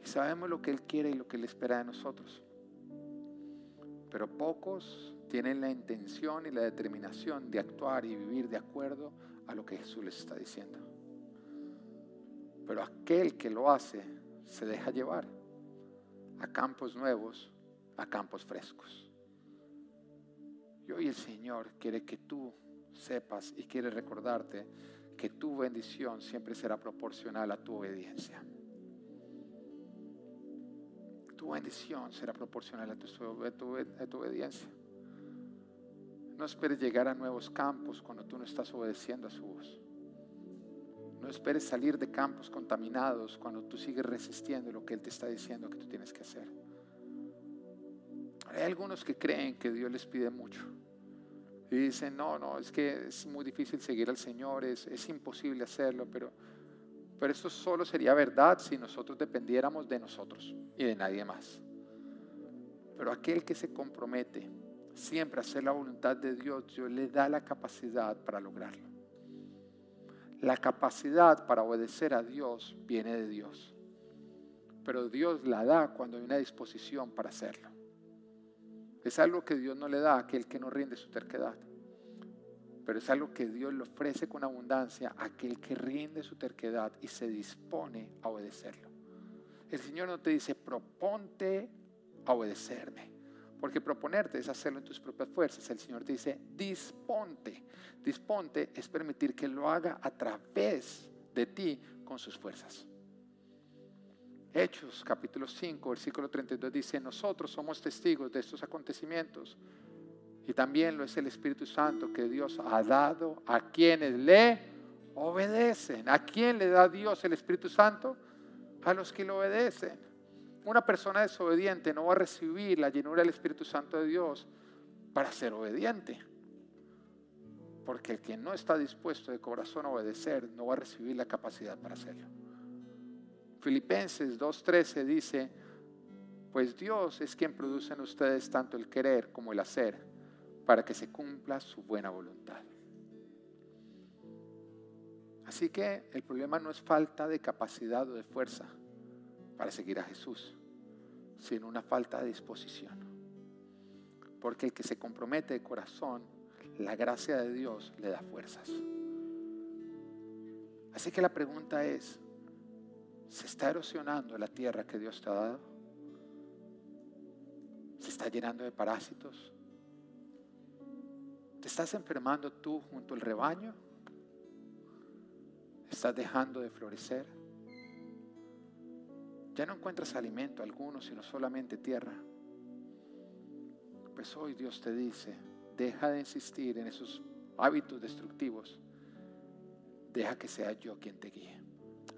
y sabemos lo que Él quiere y lo que Él espera de nosotros. Pero pocos tienen la intención y la determinación de actuar y vivir de acuerdo a lo que Jesús les está diciendo. Pero aquel que lo hace se deja llevar a campos nuevos a campos frescos. Y hoy el Señor quiere que tú sepas y quiere recordarte que tu bendición siempre será proporcional a tu obediencia. Tu bendición será proporcional a tu, a tu, obediencia. No esperes llegar a nuevos campos cuando tú no estás obedeciendo a su voz. No esperes salir de campos contaminados cuando tú sigues resistiendo lo que Él te está diciendo que tú tienes que hacer. Hay algunos que creen que Dios les pide mucho. Y dicen, no, no, es que es muy difícil seguir al Señor, es, es imposible hacerlo, pero, pero eso solo sería verdad si nosotros dependiéramos de nosotros y de nadie más. Pero aquel que se compromete siempre hacer la voluntad de Dios, Dios le da la capacidad para lograrlo. La capacidad para obedecer a Dios viene de Dios, pero Dios la da cuando hay una disposición para hacerlo. Es algo que Dios no le da a aquel que no rinde su terquedad, pero es algo que Dios le ofrece con abundancia a aquel que rinde su terquedad y se dispone a obedecerlo. El Señor no te dice, proponte a obedecerme. Porque proponerte es hacerlo en tus propias fuerzas. El Señor te dice, disponte. Disponte es permitir que lo haga a través de ti con sus fuerzas. Hechos capítulo 5, versículo 32 dice, nosotros somos testigos de estos acontecimientos y también lo es el Espíritu Santo que Dios ha dado a quienes le obedecen. ¿A quién le da Dios el Espíritu Santo? A los que le obedecen. Una persona desobediente no va a recibir la llenura del Espíritu Santo de Dios para ser obediente. Porque el que no está dispuesto de corazón a obedecer no va a recibir la capacidad para hacerlo. Filipenses 2.13 dice, pues Dios es quien produce en ustedes tanto el querer como el hacer para que se cumpla su buena voluntad. Así que el problema no es falta de capacidad o de fuerza para seguir a Jesús, sino una falta de disposición. Porque el que se compromete de corazón, la gracia de Dios le da fuerzas. Así que la pregunta es, ¿se está erosionando la tierra que Dios te ha dado? ¿Se está llenando de parásitos? ¿Te estás enfermando tú junto al rebaño? ¿Estás dejando de florecer? Ya no encuentras alimento alguno, sino solamente tierra. Pues hoy Dios te dice, deja de insistir en esos hábitos destructivos. Deja que sea yo quien te guíe